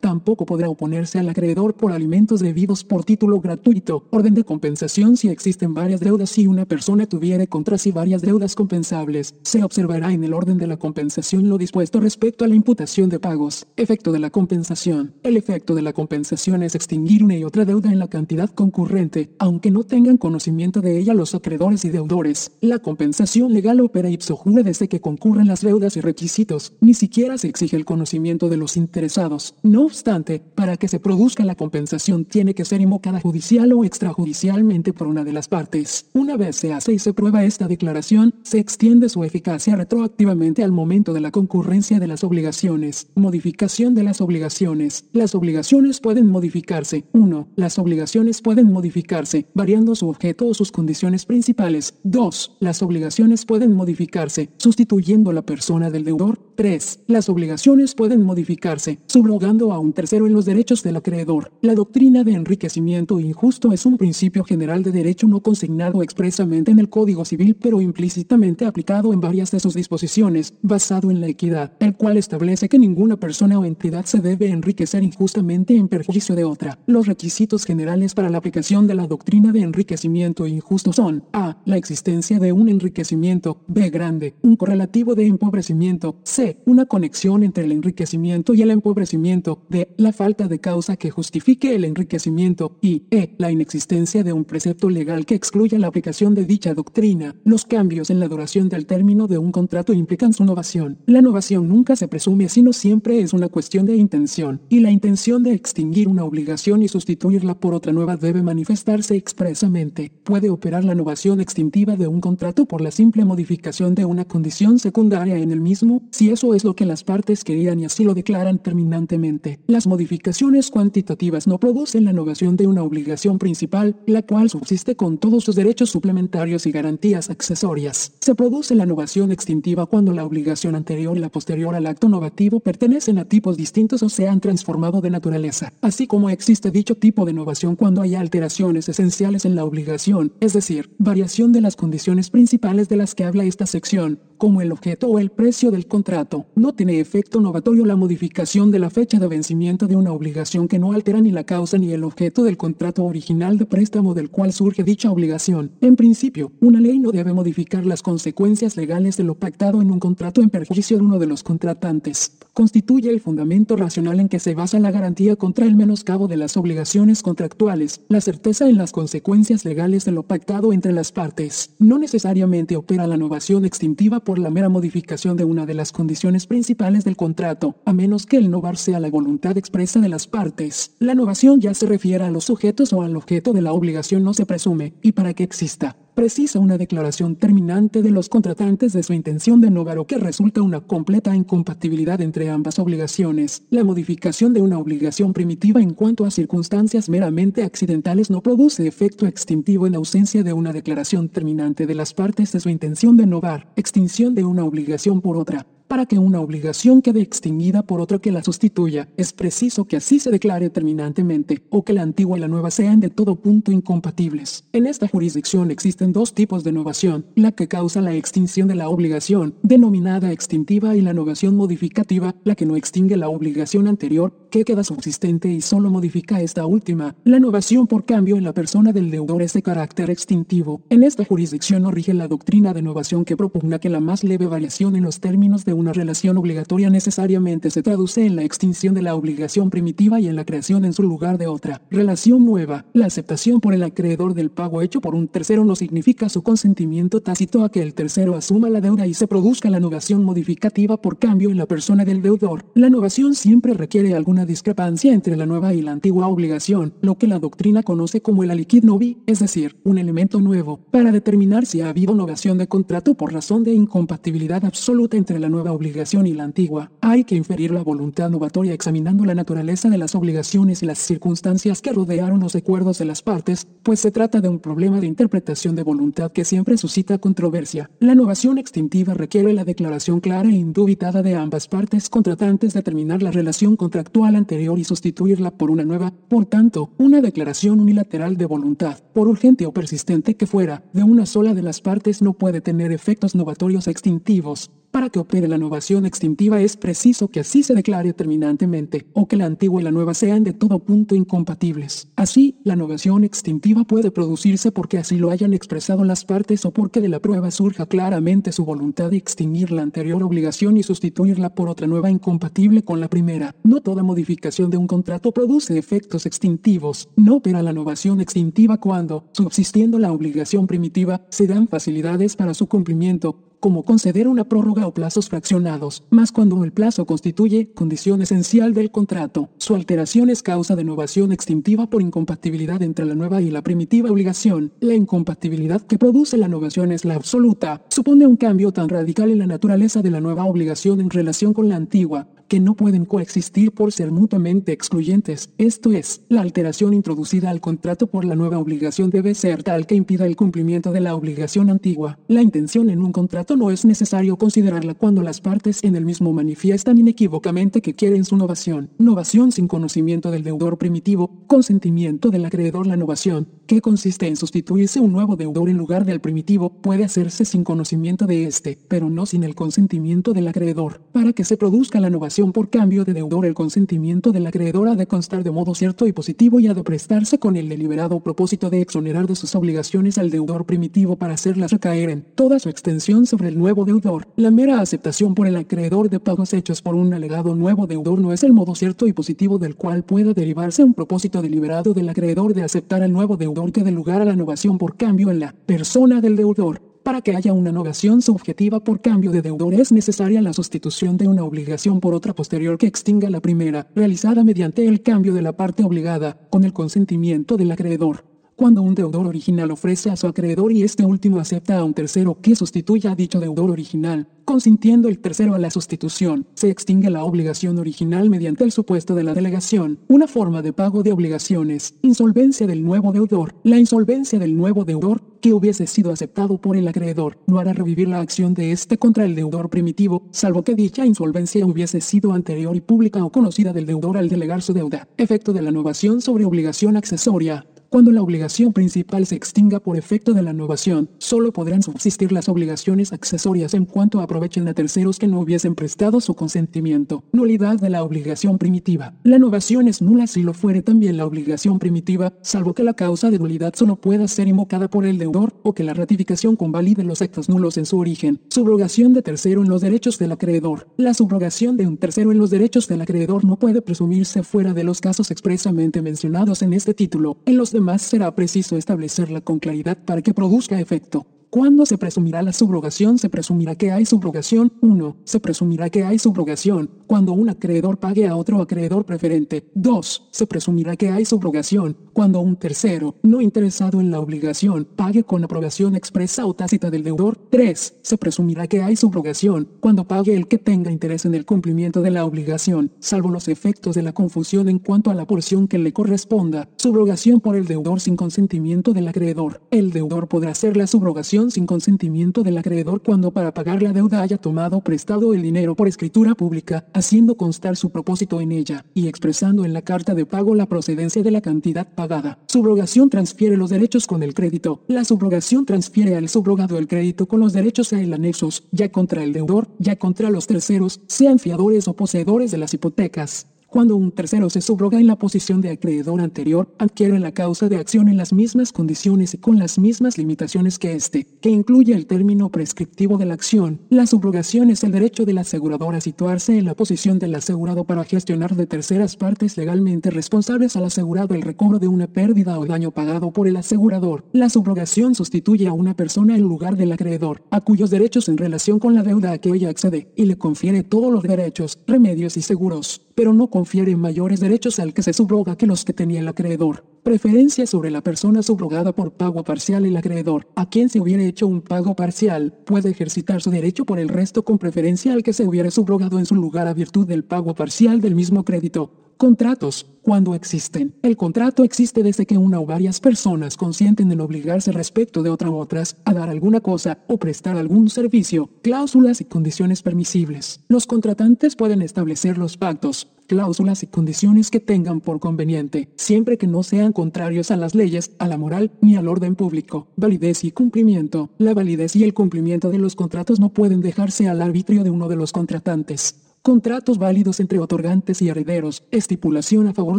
tampoco podrá oponerse al acreedor por alimentos debidos por título gratuito. Orden de compensación si existen varias deudas y una persona tuviere contra sí varias deudas compensables. Se observará en el orden de la compensación lo dispuesto respecto a la imputación de pagos. Efecto de la compensación. El efecto de la compensación es extinguir una y otra deuda en la cantidad concurrente, aunque no tengan conocimiento de ella los acreedores y deudores. La compensación legal opera ipso jure desde que concurren las deudas y requisitos. Ni siquiera se exige el conocimiento de los interesados. No obstante, para que se produzca la compensación tiene que ser invocada judicial o extrajudicialmente por una de las partes. Una vez se hace y se prueba esta declaración, se extiende su eficacia retroactivamente al momento de la concurrencia de las obligaciones. Modificación de las obligaciones. Las obligaciones pueden modificarse. 1. Las obligaciones pueden modificarse, variando su objeto o sus condiciones principales. 2. Las obligaciones pueden modificarse, sustituyendo la persona del deudor. 3. Las obligaciones pueden modificarse, subrogando a un tercero en los derechos del acreedor. La doctrina de enriquecimiento injusto es un principio general de derecho no consignado expresamente en el Código Civil pero implícitamente aplicado en varias de sus disposiciones, basado en la equidad, el cual establece que ninguna persona o entidad se debe enriquecer injustamente en perjuicio de otra. Los requisitos generales para la aplicación de la doctrina de enriquecimiento injusto son a. la existencia de un enriquecimiento, b. grande, un correlativo de empobrecimiento, c una conexión entre el enriquecimiento y el empobrecimiento, D. La falta de causa que justifique el enriquecimiento y E. La inexistencia de un precepto legal que excluya la aplicación de dicha doctrina. Los cambios en la duración del término de un contrato implican su novación. La novación nunca se presume sino siempre es una cuestión de intención, y la intención de extinguir una obligación y sustituirla por otra nueva debe manifestarse expresamente. Puede operar la novación extintiva de un contrato por la simple modificación de una condición secundaria en el mismo, si eso es lo que las partes querían y así lo declaran terminantemente. Las modificaciones cuantitativas no producen la novación de una obligación principal, la cual subsiste con todos sus derechos suplementarios y garantías accesorias. Se produce la novación extintiva cuando la obligación anterior y la posterior al acto novativo pertenecen a tipos distintos o se han transformado de naturaleza, así como existe dicho tipo de novación cuando hay alteraciones esenciales en la obligación, es decir, variación de las condiciones principales de las que habla esta sección, como el objeto o el precio del contrato no tiene efecto novatorio la modificación de la fecha de vencimiento de una obligación que no altera ni la causa ni el objeto del contrato original de préstamo del cual surge dicha obligación. En principio, una ley no debe modificar las consecuencias legales de lo pactado en un contrato en perjuicio de uno de los contratantes. Constituye el fundamento racional en que se basa la garantía contra el menoscabo de las obligaciones contractuales, la certeza en las consecuencias legales de lo pactado entre las partes. No necesariamente opera la novación extintiva por la mera modificación de una de las condiciones principales del contrato, a menos que el novar sea la voluntad expresa de las partes. La novación ya se refiere a los sujetos o al objeto de la obligación no se presume, y para que exista, precisa una declaración terminante de los contratantes de su intención de novar o que resulta una completa incompatibilidad entre ambas obligaciones. La modificación de una obligación primitiva en cuanto a circunstancias meramente accidentales no produce efecto extintivo en ausencia de una declaración terminante de las partes de su intención de novar, extinción de una obligación por otra para que una obligación quede extinguida por otra que la sustituya, es preciso que así se declare terminantemente, o que la antigua y la nueva sean de todo punto incompatibles. En esta jurisdicción existen dos tipos de novación, la que causa la extinción de la obligación, denominada extintiva, y la novación modificativa, la que no extingue la obligación anterior, que queda subsistente y solo modifica esta última. La novación por cambio en la persona del deudor es de carácter extintivo. En esta jurisdicción no rige la doctrina de novación que propugna que la más leve variación en los términos de una relación obligatoria necesariamente se traduce en la extinción de la obligación primitiva y en la creación en su lugar de otra relación nueva. La aceptación por el acreedor del pago hecho por un tercero no significa su consentimiento tácito a que el tercero asuma la deuda y se produzca la novación modificativa por cambio en la persona del deudor. La novación siempre requiere alguna discrepancia entre la nueva y la antigua obligación, lo que la doctrina conoce como el aliquid novi, es decir, un elemento nuevo, para determinar si ha habido novación de contrato por razón de incompatibilidad absoluta entre la nueva obligación y la antigua, hay que inferir la voluntad novatoria examinando la naturaleza de las obligaciones y las circunstancias que rodearon los acuerdos de las partes, pues se trata de un problema de interpretación de voluntad que siempre suscita controversia. La novación extintiva requiere la declaración clara e indubitada de ambas partes contratantes de terminar la relación contractual anterior y sustituirla por una nueva, por tanto, una declaración unilateral de voluntad, por urgente o persistente que fuera, de una sola de las partes no puede tener efectos novatorios extintivos. Para que opere la novación extintiva es preciso que así se declare terminantemente, o que la antigua y la nueva sean de todo punto incompatibles. Así, la novación extintiva puede producirse porque así lo hayan expresado las partes o porque de la prueba surja claramente su voluntad de extinguir la anterior obligación y sustituirla por otra nueva incompatible con la primera. No toda modificación de un contrato produce efectos extintivos. No opera la novación extintiva cuando, subsistiendo la obligación primitiva, se dan facilidades para su cumplimiento, como conceder una prórroga o plazos fraccionados, más cuando el plazo constituye condición esencial del contrato. Su alteración es causa de novación extintiva por incompatibilidad entre la nueva y la primitiva obligación. La incompatibilidad que produce la novación es la absoluta. Supone un cambio tan radical en la naturaleza de la nueva obligación en relación con la antigua, que no pueden coexistir por ser mutuamente excluyentes. Esto es, la alteración introducida al contrato por la nueva obligación debe ser tal que impida el cumplimiento de la obligación antigua. La intención en un contrato no es necesario considerarla cuando las partes en el mismo manifiestan inequívocamente que quieren su novación. Novación sin conocimiento del deudor primitivo, consentimiento del acreedor. La novación, que consiste en sustituirse un nuevo deudor en lugar del primitivo, puede hacerse sin conocimiento de éste, pero no sin el consentimiento del acreedor. Para que se produzca la novación por cambio de deudor el consentimiento del acreedor ha de constar de modo cierto y positivo y ha de prestarse con el deliberado propósito de exonerar de sus obligaciones al deudor primitivo para hacerlas recaer en toda su extensión sobre el nuevo deudor. La mera aceptación por el acreedor de pagos hechos por un alegado nuevo deudor no es el modo cierto y positivo del cual pueda derivarse un propósito deliberado del acreedor de aceptar al nuevo deudor que dé lugar a la novación por cambio en la persona del deudor. Para que haya una novación subjetiva por cambio de deudor es necesaria la sustitución de una obligación por otra posterior que extinga la primera, realizada mediante el cambio de la parte obligada, con el consentimiento del acreedor. Cuando un deudor original ofrece a su acreedor y este último acepta a un tercero que sustituya a dicho deudor original, consintiendo el tercero a la sustitución, se extingue la obligación original mediante el supuesto de la delegación, una forma de pago de obligaciones, insolvencia del nuevo deudor. La insolvencia del nuevo deudor, que hubiese sido aceptado por el acreedor, no hará revivir la acción de éste contra el deudor primitivo, salvo que dicha insolvencia hubiese sido anterior y pública o conocida del deudor al delegar su deuda. Efecto de la novación sobre obligación accesoria. Cuando la obligación principal se extinga por efecto de la innovación, solo podrán subsistir las obligaciones accesorias en cuanto aprovechen a terceros que no hubiesen prestado su consentimiento. Nulidad de la obligación primitiva. La innovación es nula si lo fuere también la obligación primitiva, salvo que la causa de nulidad solo pueda ser invocada por el deudor o que la ratificación convalide los actos nulos en su origen. Subrogación de tercero en los derechos del acreedor. La subrogación de un tercero en los derechos del acreedor no puede presumirse fuera de los casos expresamente mencionados en este título. En los demás será preciso establecerla con claridad para que produzca efecto. ¿Cuándo se presumirá la subrogación? Se presumirá que hay subrogación. 1. Se presumirá que hay subrogación cuando un acreedor pague a otro acreedor preferente. 2. Se presumirá que hay subrogación cuando un tercero, no interesado en la obligación, pague con aprobación expresa o tácita del deudor. 3. Se presumirá que hay subrogación cuando pague el que tenga interés en el cumplimiento de la obligación, salvo los efectos de la confusión en cuanto a la porción que le corresponda. Subrogación por el deudor sin consentimiento del acreedor. El deudor podrá hacer la subrogación sin consentimiento del acreedor cuando para pagar la deuda haya tomado prestado el dinero por escritura pública, haciendo constar su propósito en ella, y expresando en la carta de pago la procedencia de la cantidad pagada. Subrogación transfiere los derechos con el crédito. La subrogación transfiere al subrogado el crédito con los derechos a el anexos, ya contra el deudor, ya contra los terceros, sean fiadores o poseedores de las hipotecas. Cuando un tercero se subroga en la posición de acreedor anterior, adquiere la causa de acción en las mismas condiciones y con las mismas limitaciones que éste, que incluye el término prescriptivo de la acción. La subrogación es el derecho del asegurador a situarse en la posición del asegurado para gestionar de terceras partes legalmente responsables al asegurado el recobro de una pérdida o daño pagado por el asegurador. La subrogación sustituye a una persona en lugar del acreedor, a cuyos derechos en relación con la deuda a que ella accede, y le confiere todos los derechos, remedios y seguros pero no confiere mayores derechos al que se subroga que los que tenía el acreedor. Preferencia sobre la persona subrogada por pago parcial el acreedor, a quien se hubiera hecho un pago parcial, puede ejercitar su derecho por el resto con preferencia al que se hubiera subrogado en su lugar a virtud del pago parcial del mismo crédito. Contratos, cuando existen. El contrato existe desde que una o varias personas consienten en obligarse respecto de otra u otras a dar alguna cosa o prestar algún servicio, cláusulas y condiciones permisibles. Los contratantes pueden establecer los pactos, cláusulas y condiciones que tengan por conveniente, siempre que no sean contrarios a las leyes, a la moral ni al orden público. Validez y cumplimiento. La validez y el cumplimiento de los contratos no pueden dejarse al arbitrio de uno de los contratantes. Contratos válidos entre otorgantes y herederos. Estipulación a favor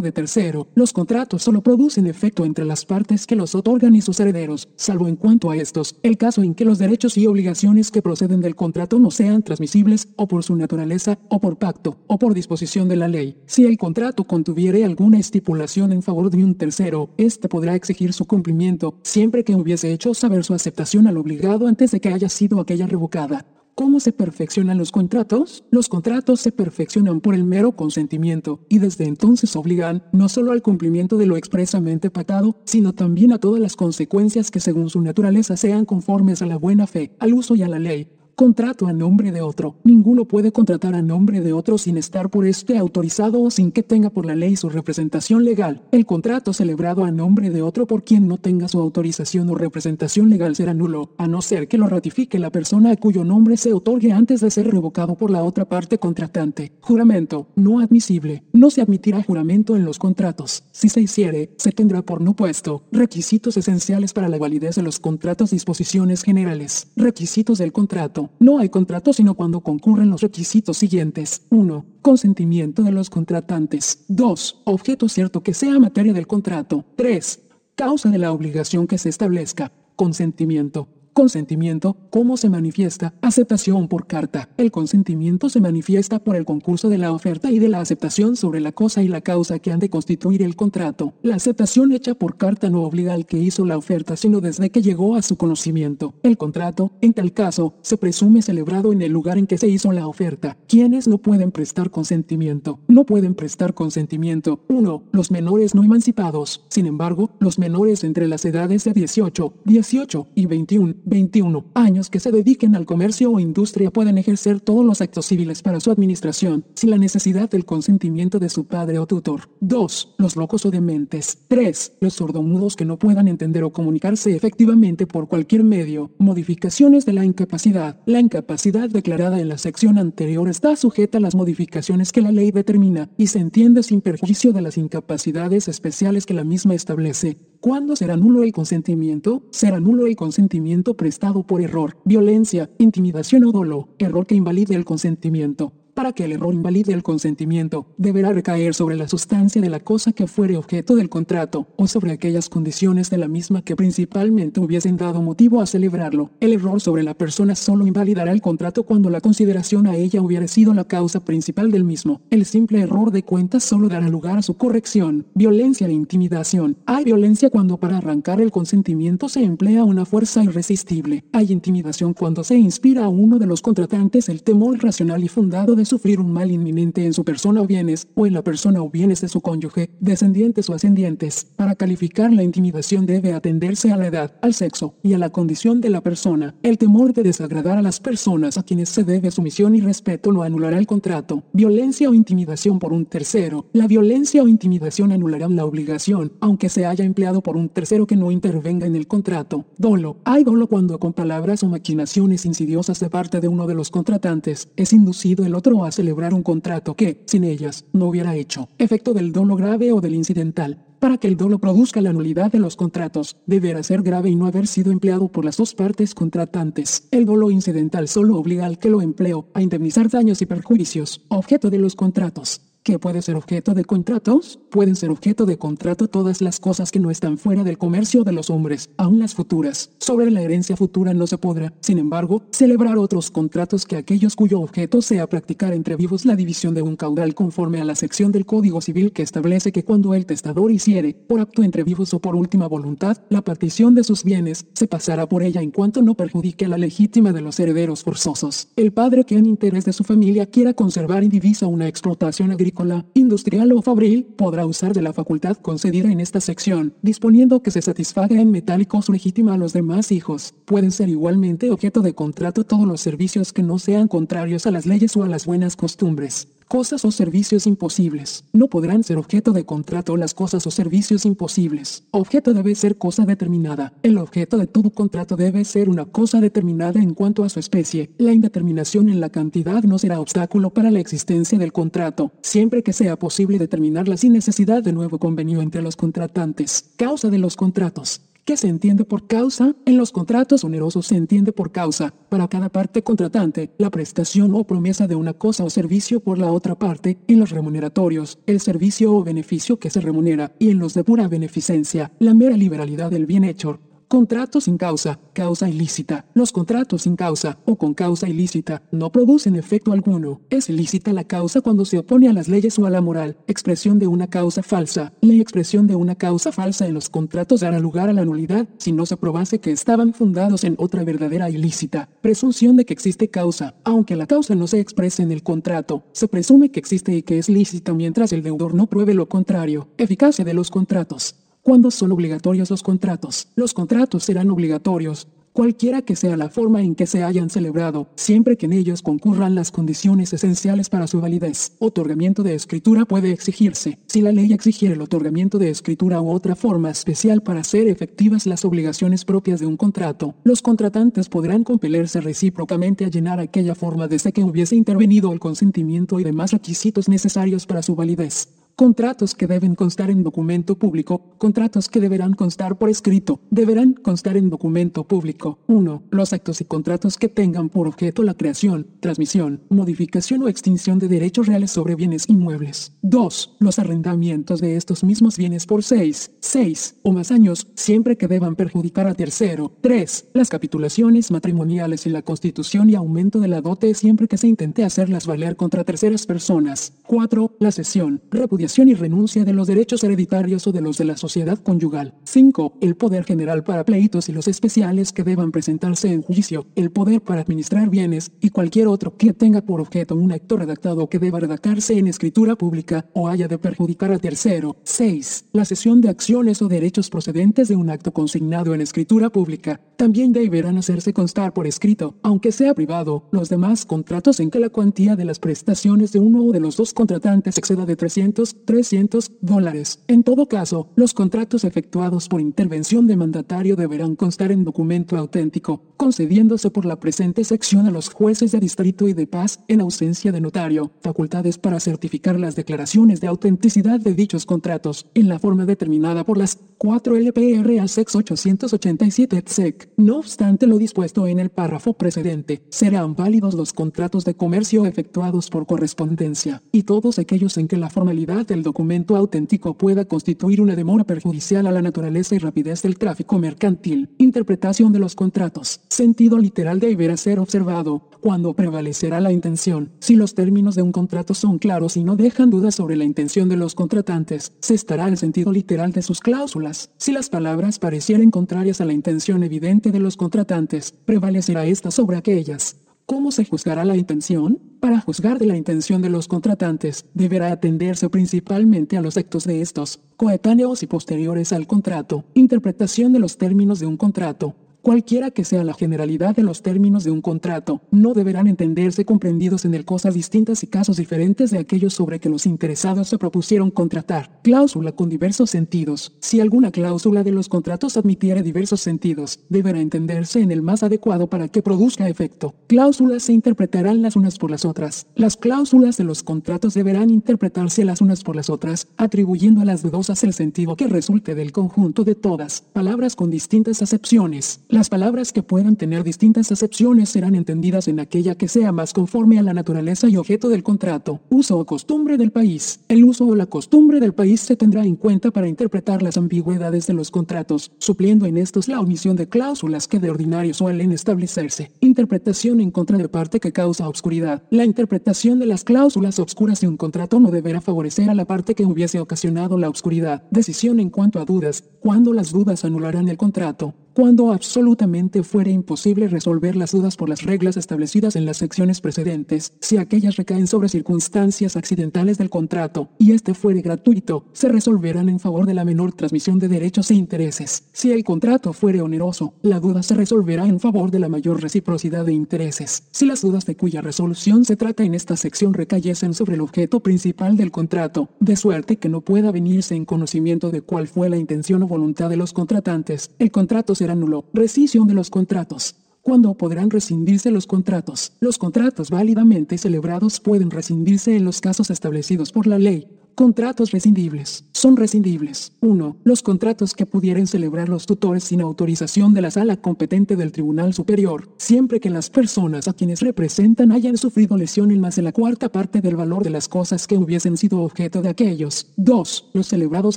de tercero. Los contratos solo producen efecto entre las partes que los otorgan y sus herederos, salvo en cuanto a estos, el caso en que los derechos y obligaciones que proceden del contrato no sean transmisibles, o por su naturaleza, o por pacto, o por disposición de la ley. Si el contrato contuviere alguna estipulación en favor de un tercero, éste podrá exigir su cumplimiento, siempre que hubiese hecho saber su aceptación al obligado antes de que haya sido aquella revocada. ¿Cómo se perfeccionan los contratos? Los contratos se perfeccionan por el mero consentimiento y desde entonces obligan no solo al cumplimiento de lo expresamente pactado, sino también a todas las consecuencias que según su naturaleza sean conformes a la buena fe, al uso y a la ley. Contrato a nombre de otro. Ninguno puede contratar a nombre de otro sin estar por este autorizado o sin que tenga por la ley su representación legal. El contrato celebrado a nombre de otro por quien no tenga su autorización o representación legal será nulo, a no ser que lo ratifique la persona a cuyo nombre se otorgue antes de ser revocado por la otra parte contratante. Juramento. No admisible. No se admitirá juramento en los contratos. Si se hiciere, se tendrá por no puesto. Requisitos esenciales para la validez de los contratos. Disposiciones generales. Requisitos del contrato. No hay contrato sino cuando concurren los requisitos siguientes. 1. Consentimiento de los contratantes. 2. Objeto cierto que sea materia del contrato. 3. Causa de la obligación que se establezca. Consentimiento. Consentimiento, ¿cómo se manifiesta? Aceptación por carta. El consentimiento se manifiesta por el concurso de la oferta y de la aceptación sobre la cosa y la causa que han de constituir el contrato. La aceptación hecha por carta no obliga al que hizo la oferta, sino desde que llegó a su conocimiento. El contrato, en tal caso, se presume celebrado en el lugar en que se hizo la oferta. ¿Quiénes no pueden prestar consentimiento? No pueden prestar consentimiento. 1. Los menores no emancipados. Sin embargo, los menores entre las edades de 18, 18 y 21 21 años que se dediquen al comercio o industria pueden ejercer todos los actos civiles para su administración, sin la necesidad del consentimiento de su padre o tutor. 2. Los locos o dementes. 3. Los sordomudos que no puedan entender o comunicarse efectivamente por cualquier medio. Modificaciones de la incapacidad. La incapacidad declarada en la sección anterior está sujeta a las modificaciones que la ley determina y se entiende sin perjuicio de las incapacidades especiales que la misma establece. ¿Cuándo será nulo el consentimiento? Será nulo el consentimiento prestado por error, violencia, intimidación o dolo, error que invalide el consentimiento. Para que el error invalide el consentimiento, deberá recaer sobre la sustancia de la cosa que fuere objeto del contrato, o sobre aquellas condiciones de la misma que principalmente hubiesen dado motivo a celebrarlo. El error sobre la persona solo invalidará el contrato cuando la consideración a ella hubiera sido la causa principal del mismo. El simple error de cuentas solo dará lugar a su corrección. Violencia e intimidación. Hay violencia cuando para arrancar el consentimiento se emplea una fuerza irresistible. Hay intimidación cuando se inspira a uno de los contratantes el temor racional y fundado de sufrir un mal inminente en su persona o bienes, o en la persona o bienes de su cónyuge, descendientes o ascendientes. Para calificar la intimidación debe atenderse a la edad, al sexo y a la condición de la persona. El temor de desagradar a las personas a quienes se debe sumisión y respeto no anulará el contrato. Violencia o intimidación por un tercero. La violencia o intimidación anulará la obligación, aunque se haya empleado por un tercero que no intervenga en el contrato. Dolo. Hay dolo cuando con palabras o maquinaciones insidiosas de parte de uno de los contratantes es inducido el otro a celebrar un contrato que, sin ellas, no hubiera hecho. Efecto del dolo grave o del incidental. Para que el dolo produzca la nulidad de los contratos, deberá ser grave y no haber sido empleado por las dos partes contratantes. El dolo incidental solo obliga al que lo empleó a indemnizar daños y perjuicios, objeto de los contratos que puede ser objeto de contratos, pueden ser objeto de contrato todas las cosas que no están fuera del comercio de los hombres, aun las futuras. Sobre la herencia futura no se podrá, sin embargo, celebrar otros contratos que aquellos cuyo objeto sea practicar entre vivos la división de un caudal conforme a la sección del Código Civil que establece que cuando el testador hiciere, por acto entre vivos o por última voluntad, la partición de sus bienes, se pasará por ella en cuanto no perjudique a la legítima de los herederos forzosos. El padre que en interés de su familia quiera conservar indivisa una explotación agrícola industrial o fabril, podrá usar de la facultad concedida en esta sección, disponiendo que se satisfaga en metálico su legítima a los demás hijos. Pueden ser igualmente objeto de contrato todos los servicios que no sean contrarios a las leyes o a las buenas costumbres cosas o servicios imposibles. No podrán ser objeto de contrato las cosas o servicios imposibles. Objeto debe ser cosa determinada. El objeto de todo contrato debe ser una cosa determinada en cuanto a su especie. La indeterminación en la cantidad no será obstáculo para la existencia del contrato, siempre que sea posible determinarla sin necesidad de nuevo convenio entre los contratantes. Causa de los contratos. ¿Qué se entiende por causa? En los contratos onerosos se entiende por causa, para cada parte contratante, la prestación o promesa de una cosa o servicio por la otra parte, en los remuneratorios, el servicio o beneficio que se remunera, y en los de pura beneficencia, la mera liberalidad del bien hecho, Contratos sin causa, causa ilícita. Los contratos sin causa o con causa ilícita no producen efecto alguno. Es ilícita la causa cuando se opone a las leyes o a la moral. Expresión de una causa falsa. La expresión de una causa falsa en los contratos dará lugar a la nulidad si no se probase que estaban fundados en otra verdadera ilícita. Presunción de que existe causa. Aunque la causa no se exprese en el contrato, se presume que existe y que es lícita mientras el deudor no pruebe lo contrario. Eficacia de los contratos. ¿Cuándo son obligatorios los contratos? Los contratos serán obligatorios, cualquiera que sea la forma en que se hayan celebrado, siempre que en ellos concurran las condiciones esenciales para su validez. Otorgamiento de escritura puede exigirse, si la ley exigiera el otorgamiento de escritura u otra forma especial para hacer efectivas las obligaciones propias de un contrato. Los contratantes podrán compelerse recíprocamente a llenar aquella forma desde que hubiese intervenido el consentimiento y demás requisitos necesarios para su validez. Contratos que deben constar en documento público. Contratos que deberán constar por escrito. Deberán constar en documento público. 1. Los actos y contratos que tengan por objeto la creación, transmisión, modificación o extinción de derechos reales sobre bienes inmuebles. 2. Los arrendamientos de estos mismos bienes por 6, 6 o más años, siempre que deban perjudicar a tercero. 3. Las capitulaciones matrimoniales y la constitución y aumento de la dote siempre que se intente hacerlas valer contra terceras personas. 4. La cesión, repudiación y renuncia de los derechos hereditarios o de los de la sociedad conyugal. 5. El poder general para pleitos y los especiales que deban presentarse en juicio. El poder para administrar bienes y cualquier otro que tenga por objeto un acto redactado que deba redactarse en escritura pública o haya de perjudicar a tercero. 6. La cesión de acciones o derechos procedentes de un acto consignado en escritura pública también deberán hacerse constar por escrito, aunque sea privado, los demás contratos en que la cuantía de las prestaciones de uno o de los dos contratantes exceda de 300 300 dólares. En todo caso, los contratos efectuados por intervención de mandatario deberán constar en documento auténtico, concediéndose por la presente sección a los jueces de distrito y de paz, en ausencia de notario, facultades para certificar las declaraciones de autenticidad de dichos contratos, en la forma determinada por las 4 LPR a 887 ETSEC. No obstante lo dispuesto en el párrafo precedente, serán válidos los contratos de comercio efectuados por correspondencia, y todos aquellos en que la formalidad del documento auténtico pueda constituir una demora perjudicial a la naturaleza y rapidez del tráfico mercantil. Interpretación de los contratos. Sentido literal deberá ser observado cuando prevalecerá la intención. Si los términos de un contrato son claros y no dejan dudas sobre la intención de los contratantes, se estará el sentido literal de sus cláusulas. Si las palabras parecieren contrarias a la intención evidente de los contratantes, prevalecerá esta sobre aquellas. ¿Cómo se juzgará la intención? Para juzgar de la intención de los contratantes, deberá atenderse principalmente a los actos de estos, coetáneos y posteriores al contrato, interpretación de los términos de un contrato, Cualquiera que sea la generalidad de los términos de un contrato, no deberán entenderse comprendidos en el cosas distintas y casos diferentes de aquellos sobre que los interesados se propusieron contratar. Cláusula con diversos sentidos. Si alguna cláusula de los contratos admitiere diversos sentidos, deberá entenderse en el más adecuado para que produzca efecto. Cláusulas se interpretarán las unas por las otras. Las cláusulas de los contratos deberán interpretarse las unas por las otras, atribuyendo a las dudosas el sentido que resulte del conjunto de todas. Palabras con distintas acepciones. Las palabras que puedan tener distintas acepciones serán entendidas en aquella que sea más conforme a la naturaleza y objeto del contrato. Uso o costumbre del país. El uso o la costumbre del país se tendrá en cuenta para interpretar las ambigüedades de los contratos, supliendo en estos la omisión de cláusulas que de ordinario suelen establecerse. Interpretación en contra de parte que causa obscuridad. La interpretación de las cláusulas obscuras de un contrato no deberá favorecer a la parte que hubiese ocasionado la obscuridad. Decisión en cuanto a dudas. Cuando las dudas anularán el contrato cuando absolutamente fuere imposible resolver las dudas por las reglas establecidas en las secciones precedentes, si aquellas recaen sobre circunstancias accidentales del contrato, y este fuere gratuito, se resolverán en favor de la menor transmisión de derechos e intereses. Si el contrato fuere oneroso, la duda se resolverá en favor de la mayor reciprocidad de intereses. Si las dudas de cuya resolución se trata en esta sección recayesen sobre el objeto principal del contrato, de suerte que no pueda venirse en conocimiento de cuál fue la intención o voluntad de los contratantes, el contrato será. Rescisión de los contratos. ¿Cuándo podrán rescindirse los contratos? Los contratos válidamente celebrados pueden rescindirse en los casos establecidos por la ley, Contratos rescindibles. Son rescindibles. 1. Los contratos que pudieran celebrar los tutores sin autorización de la sala competente del Tribunal Superior, siempre que las personas a quienes representan hayan sufrido lesión en más de la cuarta parte del valor de las cosas que hubiesen sido objeto de aquellos. 2. Los celebrados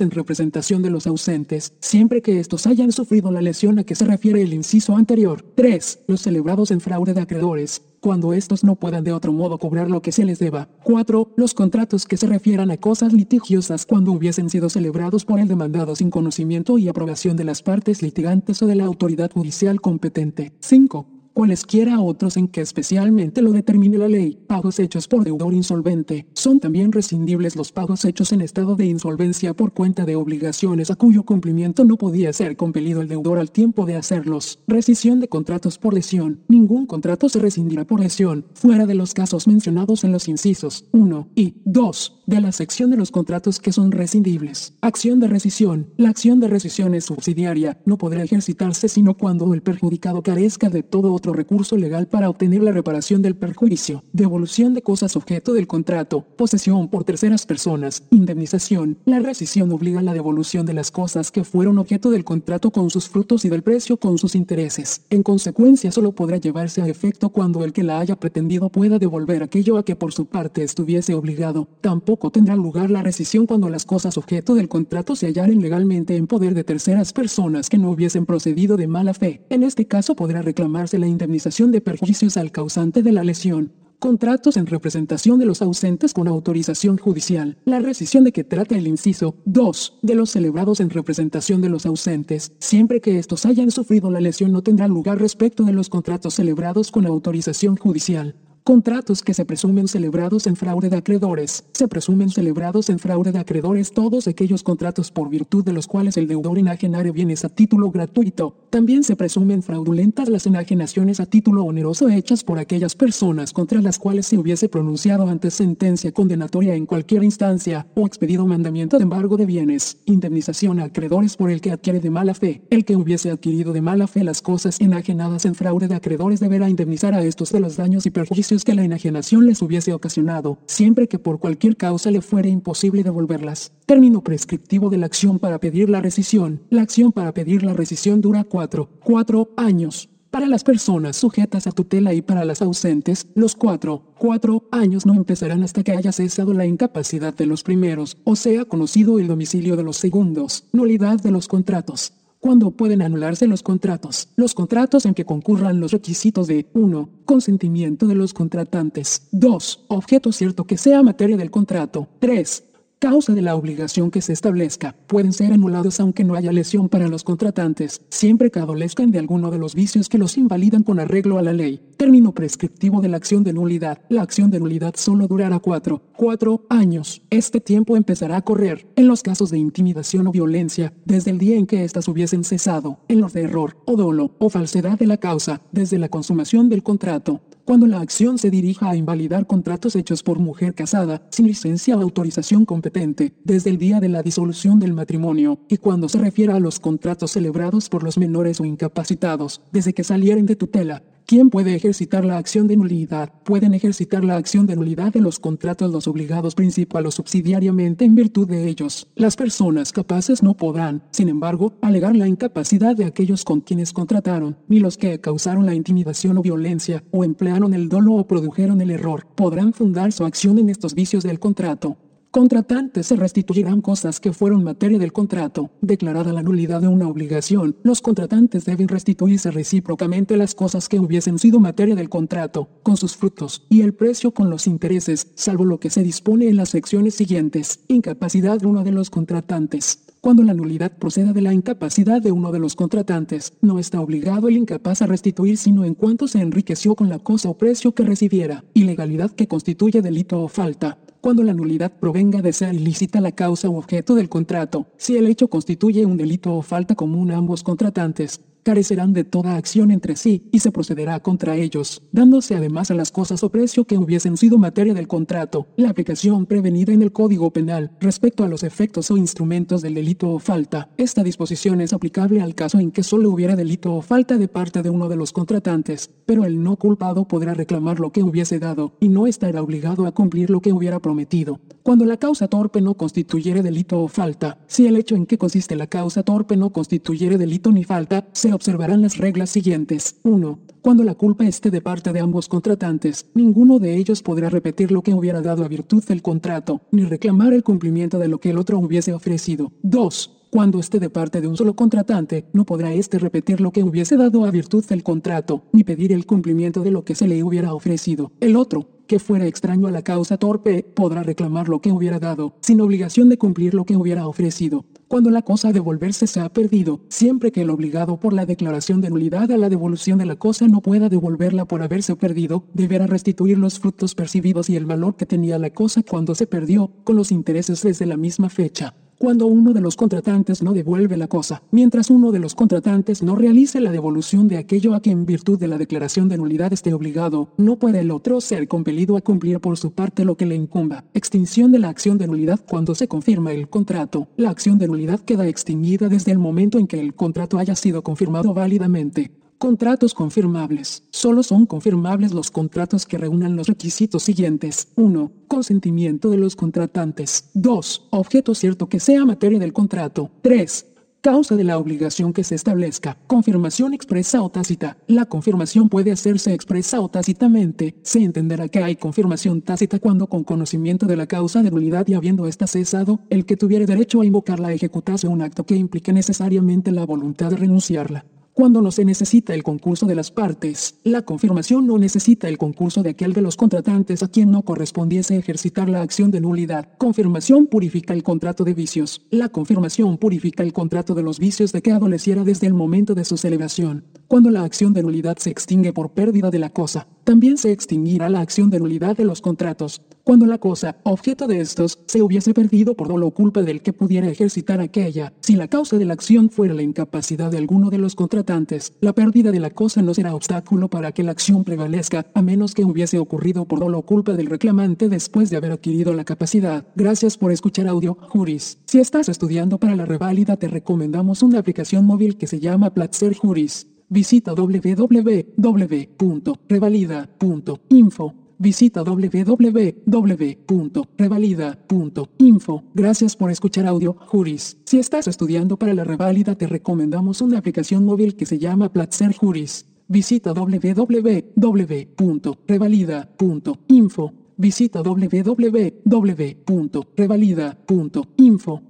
en representación de los ausentes, siempre que estos hayan sufrido la lesión a que se refiere el inciso anterior. 3. Los celebrados en fraude de acreedores, cuando estos no puedan de otro modo cobrar lo que se les deba. 4. Los contratos que se refieran a cosas litigiosas cuando hubiesen sido celebrados por el demandado sin conocimiento y aprobación de las partes litigantes o de la autoridad judicial competente. 5 cualesquiera otros en que especialmente lo determine la ley. Pagos hechos por deudor insolvente. Son también rescindibles los pagos hechos en estado de insolvencia por cuenta de obligaciones a cuyo cumplimiento no podía ser compelido el deudor al tiempo de hacerlos. Rescisión de contratos por lesión. Ningún contrato se rescindirá por lesión, fuera de los casos mencionados en los incisos 1 y 2 de la sección de los contratos que son rescindibles. Acción de rescisión. La acción de rescisión es subsidiaria, no podrá ejercitarse sino cuando el perjudicado carezca de todo otro recurso legal para obtener la reparación del perjuicio, devolución de cosas objeto del contrato, posesión por terceras personas, indemnización. La rescisión obliga a la devolución de las cosas que fueron objeto del contrato con sus frutos y del precio con sus intereses. En consecuencia, solo podrá llevarse a efecto cuando el que la haya pretendido pueda devolver aquello a que por su parte estuviese obligado. Tampoco tendrá lugar la rescisión cuando las cosas objeto del contrato se hallaren legalmente en poder de terceras personas que no hubiesen procedido de mala fe. En este caso podrá reclamarse la indemnización de perjuicios al causante de la lesión. Contratos en representación de los ausentes con autorización judicial. La rescisión de que trata el inciso 2 de los celebrados en representación de los ausentes, siempre que estos hayan sufrido la lesión no tendrá lugar respecto de los contratos celebrados con autorización judicial. Contratos que se presumen celebrados en fraude de acreedores. Se presumen celebrados en fraude de acreedores todos aquellos contratos por virtud de los cuales el deudor enajenare bienes a título gratuito. También se presumen fraudulentas las enajenaciones a título oneroso hechas por aquellas personas contra las cuales se hubiese pronunciado antes sentencia condenatoria en cualquier instancia o expedido mandamiento de embargo de bienes, indemnización a acreedores por el que adquiere de mala fe. El que hubiese adquirido de mala fe las cosas enajenadas en fraude de acreedores deberá indemnizar a estos de los daños y perjuicios que la enajenación les hubiese ocasionado, siempre que por cualquier causa le fuere imposible devolverlas. Término prescriptivo de la acción para pedir la rescisión. La acción para pedir la rescisión dura cuatro, cuatro años. Para las personas sujetas a tutela y para las ausentes, los cuatro, cuatro años no empezarán hasta que haya cesado la incapacidad de los primeros, o sea conocido el domicilio de los segundos, nulidad de los contratos. ¿Cuándo pueden anularse los contratos? Los contratos en que concurran los requisitos de 1. Consentimiento de los contratantes. 2. Objeto cierto que sea materia del contrato. 3 causa de la obligación que se establezca, pueden ser anulados aunque no haya lesión para los contratantes, siempre que adolezcan de alguno de los vicios que los invalidan con arreglo a la ley. Término prescriptivo de la acción de nulidad. La acción de nulidad solo durará cuatro, cuatro años. Este tiempo empezará a correr, en los casos de intimidación o violencia, desde el día en que éstas hubiesen cesado, en los de error, o dolo, o falsedad de la causa, desde la consumación del contrato cuando la acción se dirija a invalidar contratos hechos por mujer casada, sin licencia o autorización competente, desde el día de la disolución del matrimonio, y cuando se refiera a los contratos celebrados por los menores o incapacitados, desde que salieren de tutela, ¿Quién puede ejercitar la acción de nulidad? Pueden ejercitar la acción de nulidad de los contratos los obligados principal o subsidiariamente en virtud de ellos. Las personas capaces no podrán, sin embargo, alegar la incapacidad de aquellos con quienes contrataron, ni los que causaron la intimidación o violencia, o emplearon el dolo o produjeron el error, podrán fundar su acción en estos vicios del contrato contratantes se restituirán cosas que fueron materia del contrato. Declarada la nulidad de una obligación, los contratantes deben restituirse recíprocamente las cosas que hubiesen sido materia del contrato, con sus frutos, y el precio con los intereses, salvo lo que se dispone en las secciones siguientes. Incapacidad de uno de los contratantes. Cuando la nulidad proceda de la incapacidad de uno de los contratantes, no está obligado el incapaz a restituir sino en cuanto se enriqueció con la cosa o precio que recibiera, ilegalidad que constituye delito o falta cuando la nulidad provenga de ser ilícita la causa u objeto del contrato, si el hecho constituye un delito o falta común a ambos contratantes, carecerán de toda acción entre sí y se procederá contra ellos, dándose además a las cosas o precio que hubiesen sido materia del contrato, la aplicación prevenida en el Código Penal respecto a los efectos o instrumentos del delito o falta. Esta disposición es aplicable al caso en que solo hubiera delito o falta de parte de uno de los contratantes, pero el no culpado podrá reclamar lo que hubiese dado y no estará obligado a cumplir lo que hubiera prometido. Cuando la causa torpe no constituyere delito o falta, si el hecho en que consiste la causa torpe no constituyere delito ni falta, se observarán las reglas siguientes. 1. Cuando la culpa esté de parte de ambos contratantes, ninguno de ellos podrá repetir lo que hubiera dado a virtud del contrato, ni reclamar el cumplimiento de lo que el otro hubiese ofrecido. 2. Cuando esté de parte de un solo contratante, no podrá éste repetir lo que hubiese dado a virtud del contrato, ni pedir el cumplimiento de lo que se le hubiera ofrecido. El otro, que fuera extraño a la causa torpe, podrá reclamar lo que hubiera dado, sin obligación de cumplir lo que hubiera ofrecido. Cuando la cosa devolverse se ha perdido, siempre que el obligado por la declaración de nulidad a la devolución de la cosa no pueda devolverla por haberse perdido, deberá restituir los frutos percibidos y el valor que tenía la cosa cuando se perdió, con los intereses desde la misma fecha cuando uno de los contratantes no devuelve la cosa, mientras uno de los contratantes no realice la devolución de aquello a que en virtud de la declaración de nulidad esté obligado, no puede el otro ser compelido a cumplir por su parte lo que le incumba. Extinción de la acción de nulidad cuando se confirma el contrato. La acción de nulidad queda extinguida desde el momento en que el contrato haya sido confirmado válidamente. Contratos confirmables. Solo son confirmables los contratos que reúnan los requisitos siguientes. 1. Consentimiento de los contratantes. 2. Objeto cierto que sea materia del contrato. 3. Causa de la obligación que se establezca. Confirmación expresa o tácita. La confirmación puede hacerse expresa o tácitamente. Se entenderá que hay confirmación tácita cuando con conocimiento de la causa de nulidad y habiendo ésta cesado, el que tuviere derecho a invocarla ejecutase un acto que implique necesariamente la voluntad de renunciarla. Cuando no se necesita el concurso de las partes, la confirmación no necesita el concurso de aquel de los contratantes a quien no correspondiese ejercitar la acción de nulidad. Confirmación purifica el contrato de vicios. La confirmación purifica el contrato de los vicios de que adoleciera desde el momento de su celebración. Cuando la acción de nulidad se extingue por pérdida de la cosa, también se extinguirá la acción de nulidad de los contratos. Cuando la cosa, objeto de estos, se hubiese perdido por dolo o culpa del que pudiera ejercitar aquella, si la causa de la acción fuera la incapacidad de alguno de los contratantes, la pérdida de la cosa no será obstáculo para que la acción prevalezca, a menos que hubiese ocurrido por dolo o culpa del reclamante después de haber adquirido la capacidad. Gracias por escuchar audio, Juris. Si estás estudiando para la reválida, te recomendamos una aplicación móvil que se llama Platzer Juris. Visita www.revalida.info. Visita www.revalida.info. Gracias por escuchar audio, Juris. Si estás estudiando para la reválida, te recomendamos una aplicación móvil que se llama Platzer Juris. Visita www.revalida.info. Visita www.revalida.info.